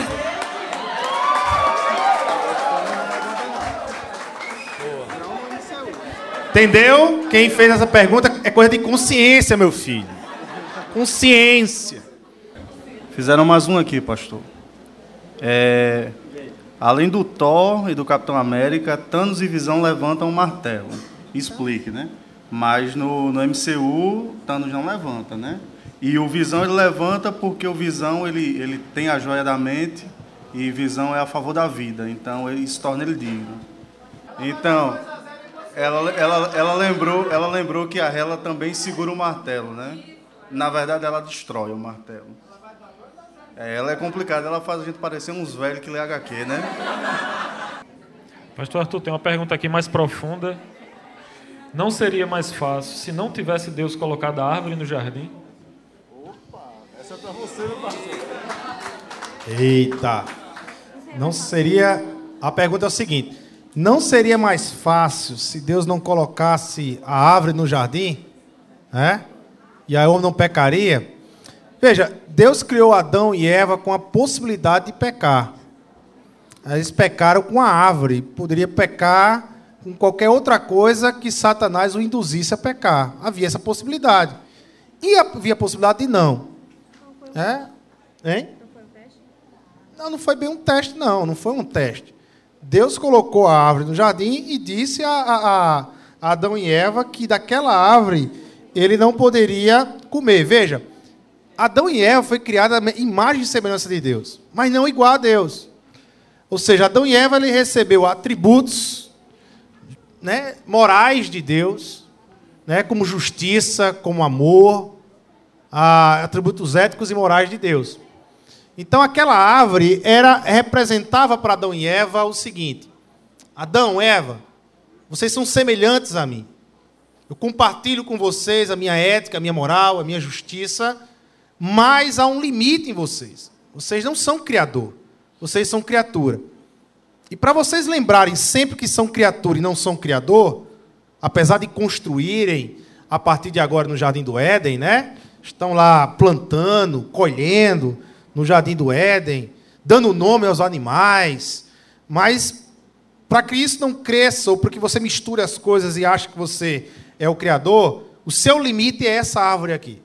Entendeu? Quem fez essa pergunta é coisa de consciência, meu filho. Consciência. Fizeram mais um aqui, pastor. É, além do Thor e do Capitão América, Thanos e Visão levantam um martelo. Explique, né? Mas no, no MCU, Thanos não levanta, né? E o Visão ele levanta porque o Visão ele, ele tem a joia da mente e Visão é a favor da vida. Então isso torna ele digno. Então, ela, ela, ela, lembrou, ela lembrou que a Hela também segura o martelo, né? Na verdade, ela destrói o martelo. É, ela é complicada, ela faz a gente parecer uns velhos que lê HQ, né? Pastor Arthur, tem uma pergunta aqui mais profunda. Não seria mais fácil se não tivesse Deus colocado a árvore no jardim? Opa, essa é para você, meu parceiro. Eita. Não seria. A pergunta é o seguinte: não seria mais fácil se Deus não colocasse a árvore no jardim? É? E aí o homem não pecaria? Veja, Deus criou Adão e Eva com a possibilidade de pecar. Eles pecaram com a árvore. Poderia pecar com qualquer outra coisa que Satanás o induzisse a pecar. Havia essa possibilidade. E havia a possibilidade de não. É? Hein? Não, não foi bem um teste, não. Não foi um teste. Deus colocou a árvore no jardim e disse a, a, a Adão e Eva que daquela árvore ele não poderia comer. Veja, Adão e Eva foi criada imagem e semelhança de Deus, mas não igual a Deus. Ou seja, Adão e Eva ele recebeu atributos né, morais de Deus, né, como justiça, como amor, atributos éticos e morais de Deus. Então aquela árvore era representava para Adão e Eva o seguinte: Adão, Eva, vocês são semelhantes a mim. Eu compartilho com vocês a minha ética, a minha moral, a minha justiça, mas há um limite em vocês. Vocês não são criador, vocês são criatura. E para vocês lembrarem sempre que são criatura e não são criador, apesar de construírem a partir de agora no Jardim do Éden, né? Estão lá plantando, colhendo no Jardim do Éden, dando nome aos animais, mas para que isso não cresça ou para que você misture as coisas e ache que você é o criador, o seu limite é essa árvore aqui.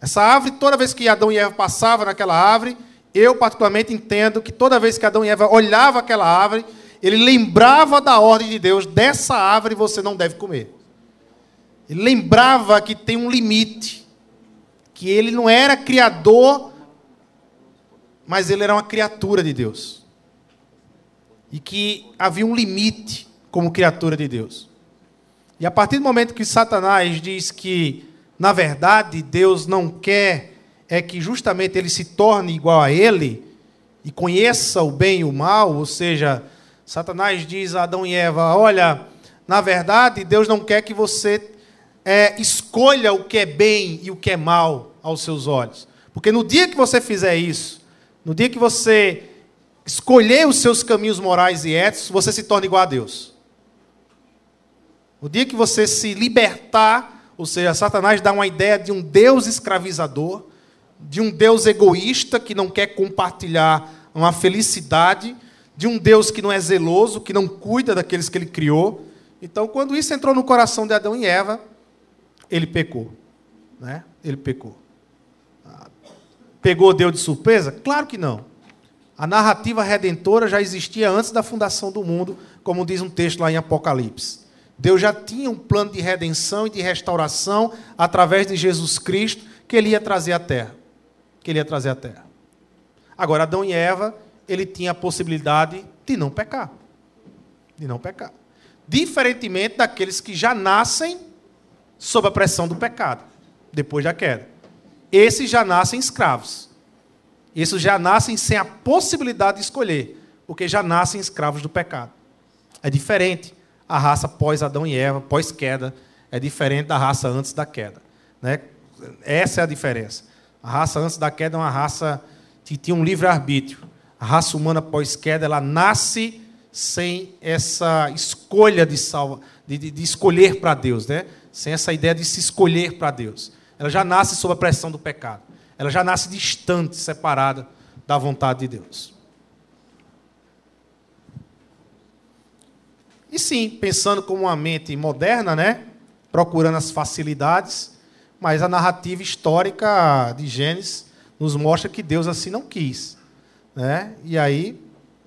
Essa árvore, toda vez que Adão e Eva passavam naquela árvore, eu particularmente entendo que toda vez que Adão e Eva olhavam aquela árvore, ele lembrava da ordem de Deus: dessa árvore você não deve comer. Ele lembrava que tem um limite, que ele não era criador, mas ele era uma criatura de Deus. E que havia um limite como criatura de Deus. E a partir do momento que Satanás diz que, na verdade, Deus não quer é que justamente ele se torne igual a ele e conheça o bem e o mal, ou seja, Satanás diz a Adão e Eva: Olha, na verdade, Deus não quer que você é, escolha o que é bem e o que é mal aos seus olhos. Porque no dia que você fizer isso, no dia que você escolher os seus caminhos morais e éticos, você se torna igual a Deus. No dia que você se libertar, ou seja, Satanás dá uma ideia de um Deus escravizador, de um Deus egoísta que não quer compartilhar uma felicidade, de um Deus que não é zeloso, que não cuida daqueles que ele criou. Então, quando isso entrou no coração de Adão e Eva, ele pecou. Né? Ele pecou. Pegou Deus de surpresa? Claro que não. A narrativa redentora já existia antes da fundação do mundo, como diz um texto lá em Apocalipse. Deus já tinha um plano de redenção e de restauração através de Jesus Cristo que ele ia trazer à terra que ele ia trazer à terra. Agora, Adão e Eva, ele tinha a possibilidade de não pecar. De não pecar. Diferentemente daqueles que já nascem sob a pressão do pecado, depois da queda. Esses já nascem escravos. Esses já nascem sem a possibilidade de escolher, porque já nascem escravos do pecado. É diferente a raça pós Adão e Eva, pós queda, é diferente da raça antes da queda. Né? Essa é a diferença. A raça antes da queda é uma raça que tinha um livre-arbítrio. A raça humana pós-queda, ela nasce sem essa escolha de, salva, de, de, de escolher para Deus, né? sem essa ideia de se escolher para Deus. Ela já nasce sob a pressão do pecado. Ela já nasce distante, separada da vontade de Deus. E sim, pensando como uma mente moderna, né? procurando as facilidades, mas a narrativa histórica de Gênesis nos mostra que Deus assim não quis. Né? E aí,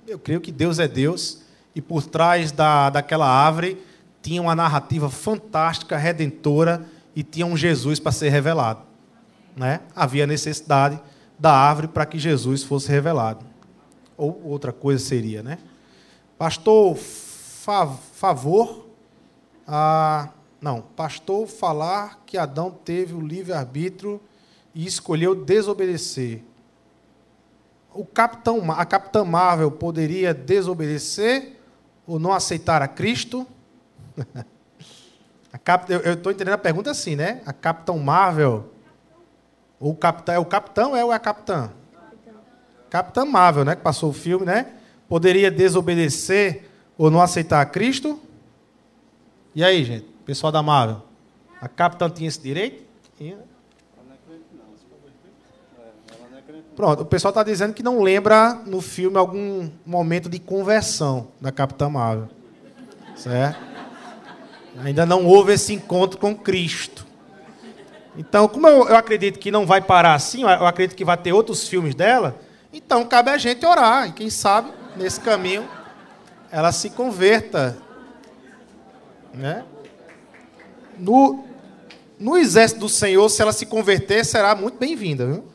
eu creio que Deus é Deus, e por trás da, daquela árvore tinha uma narrativa fantástica, redentora, e tinha um Jesus para ser revelado. Né? Havia necessidade da árvore para que Jesus fosse revelado. Ou outra coisa seria, né? Pastor, fa favor. Ah, não, pastor falar que Adão teve o livre-arbítrio e escolheu desobedecer. O capitão, a capitã Marvel poderia desobedecer ou não aceitar a Cristo? a cap, eu estou entendendo a pergunta assim, né? A capitão Marvel, o capitão, é o capitão é ou é a capitã? Capitã Marvel, né? Que passou o filme, né? Poderia desobedecer ou não aceitar a Cristo? E aí, gente? Pessoal da Marvel. A capitã tinha esse direito? Tinha. Pronto, o pessoal está dizendo que não lembra no filme algum momento de conversão da Capitã Marvel. Certo? Ainda não houve esse encontro com Cristo. Então, como eu, eu acredito que não vai parar assim, eu acredito que vai ter outros filmes dela, então cabe a gente orar. E quem sabe, nesse caminho, ela se converta. Né? No, no exército do Senhor, se ela se converter, será muito bem-vinda. Viu?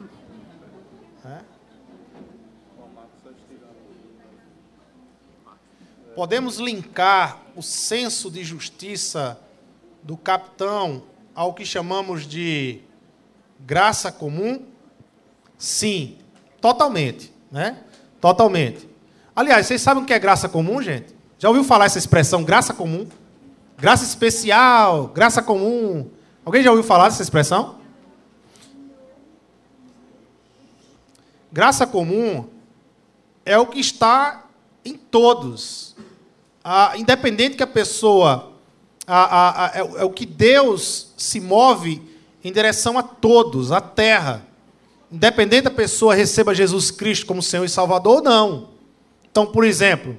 É. Podemos linkar o senso de justiça do capitão ao que chamamos de graça comum? Sim, totalmente, né? Totalmente. Aliás, vocês sabem o que é graça comum, gente? Já ouviu falar essa expressão graça comum? Graça especial, graça comum. Alguém já ouviu falar dessa expressão? Graça comum é o que está em todos. Ah, independente que a pessoa. Ah, ah, é, é o que Deus se move em direção a todos, a terra. Independente da pessoa receba Jesus Cristo como Senhor e Salvador ou não. Então, por exemplo,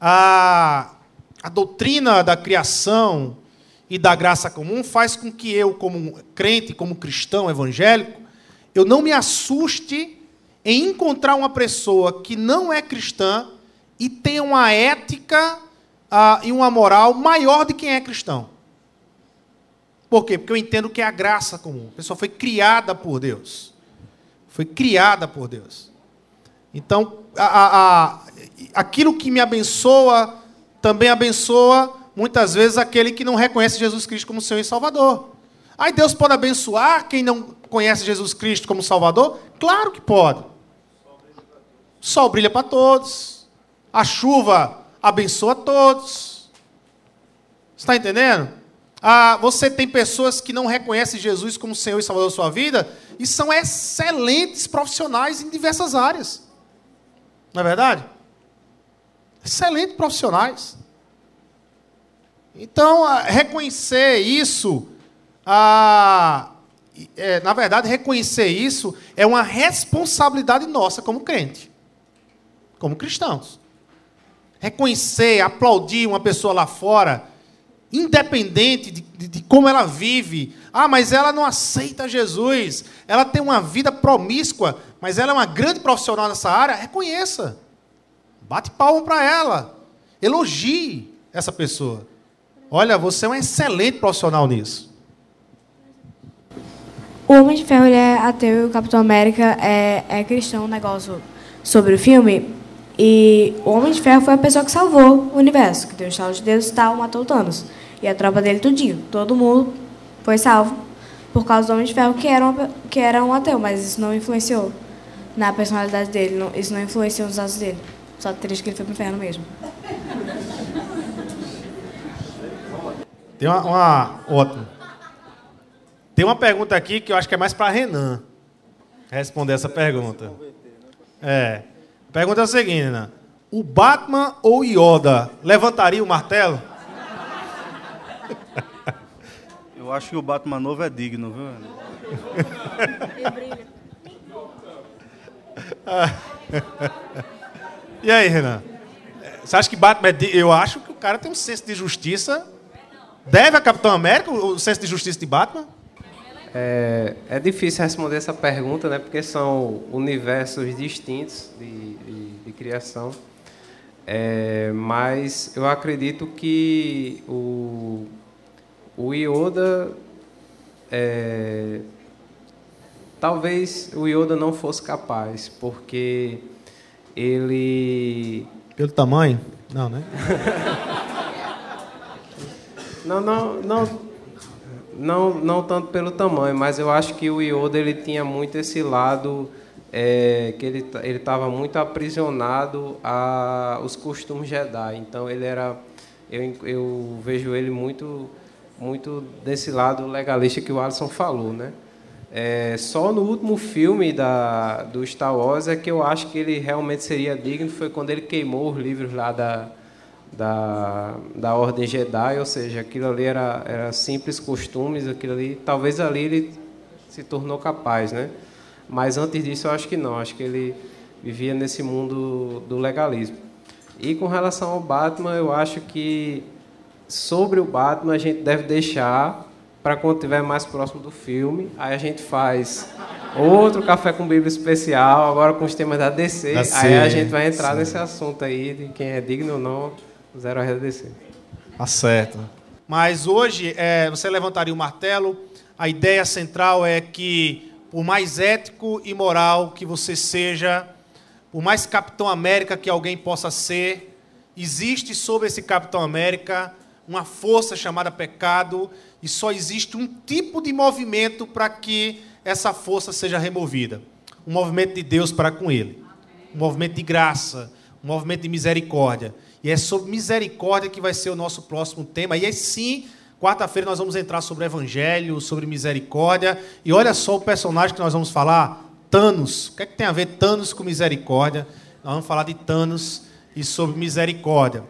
a, a doutrina da criação e da graça comum faz com que eu, como crente, como cristão evangélico, eu não me assuste em encontrar uma pessoa que não é cristã e tem uma ética uh, e uma moral maior de quem é cristão. Por quê? Porque eu entendo que é a graça comum. A pessoa foi criada por Deus. Foi criada por Deus. Então, a, a, a, aquilo que me abençoa também abençoa muitas vezes aquele que não reconhece Jesus Cristo como Senhor e Salvador. Aí Deus pode abençoar quem não conhece Jesus Cristo como Salvador? Claro que pode. O sol brilha para todos. A chuva abençoa todos. Está entendendo? Ah, você tem pessoas que não reconhecem Jesus como Senhor e Salvador da sua vida e são excelentes profissionais em diversas áreas. Não é verdade? Excelentes profissionais. Então, reconhecer isso, ah, é, na verdade, reconhecer isso é uma responsabilidade nossa como crente, como cristãos. Reconhecer, aplaudir uma pessoa lá fora independente de, de, de, como ela vive. Ah, mas ela não aceita Jesus. Ela tem uma vida promíscua, mas ela é uma grande profissional nessa área. Reconheça. Bate palma para ela. Elogie essa pessoa. Olha, você é um excelente profissional nisso. O Homem de Ferro é ateu e o Capitão América é, é cristão. Um negócio sobre o filme e o Homem de Ferro foi a pessoa que salvou o universo, que deu o estalo de Deus e tal, matou o Thanos. E a tropa dele tudinho. Todo mundo foi salvo por causa do Homem de Ferro, que era, um, que era um ateu, mas isso não influenciou na personalidade dele, não, isso não influenciou nos atos dele. Só triste que ele foi pro inferno mesmo. Tem uma, uma ótimo. Tem uma pergunta aqui que eu acho que é mais para Renan responder essa pergunta. É. A pergunta é a seguinte, né? O Batman ou Yoda levantaria o martelo? Eu acho que o Batman novo é digno, viu? e aí, Renan? Você acha que Batman é? Eu acho que o cara tem um senso de justiça. Deve a Capitão América o senso de justiça de Batman? É, é difícil responder essa pergunta, né? Porque são universos distintos de, de, de criação. É, mas eu acredito que o, o Yoda. É, talvez o Yoda não fosse capaz, porque ele. Pelo tamanho? Não, né? não, não, não não, não tanto pelo tamanho, mas eu acho que o Yoda ele tinha muito esse lado é, que ele ele estava muito aprisionado aos costumes Jedi. Então ele era eu, eu vejo ele muito muito desse lado legalista que o Alisson falou, né? É, só no último filme da, do Star Wars é que eu acho que ele realmente seria digno. Foi quando ele queimou os livros lá da, da, da Ordem Jedi, ou seja, aquilo ali era, era simples costumes, aquilo ali, talvez ali ele se tornou capaz, né? Mas antes disso eu acho que não, acho que ele vivia nesse mundo do legalismo. E com relação ao Batman, eu acho que sobre o Batman a gente deve deixar para quando estiver mais próximo do filme. Aí a gente faz outro café com Bíblia especial, agora com os temas da DC. Da aí a gente vai entrar sim. nesse assunto aí de quem é digno ou não Zero da DC. Tá certo. Mas hoje, é, você levantaria o martelo, a ideia central é que, por mais ético e moral que você seja, por mais Capitão América que alguém possa ser, existe sobre esse Capitão América uma força chamada pecado e só existe um tipo de movimento para que essa força seja removida. Um movimento de Deus para com ele. Um movimento de graça, um movimento de misericórdia. E é sobre misericórdia que vai ser o nosso próximo tema. E aí sim, quarta-feira nós vamos entrar sobre evangelho, sobre misericórdia. E olha só o personagem que nós vamos falar, Thanos. O que é que tem a ver Thanos com misericórdia? Nós vamos falar de Thanos e sobre misericórdia.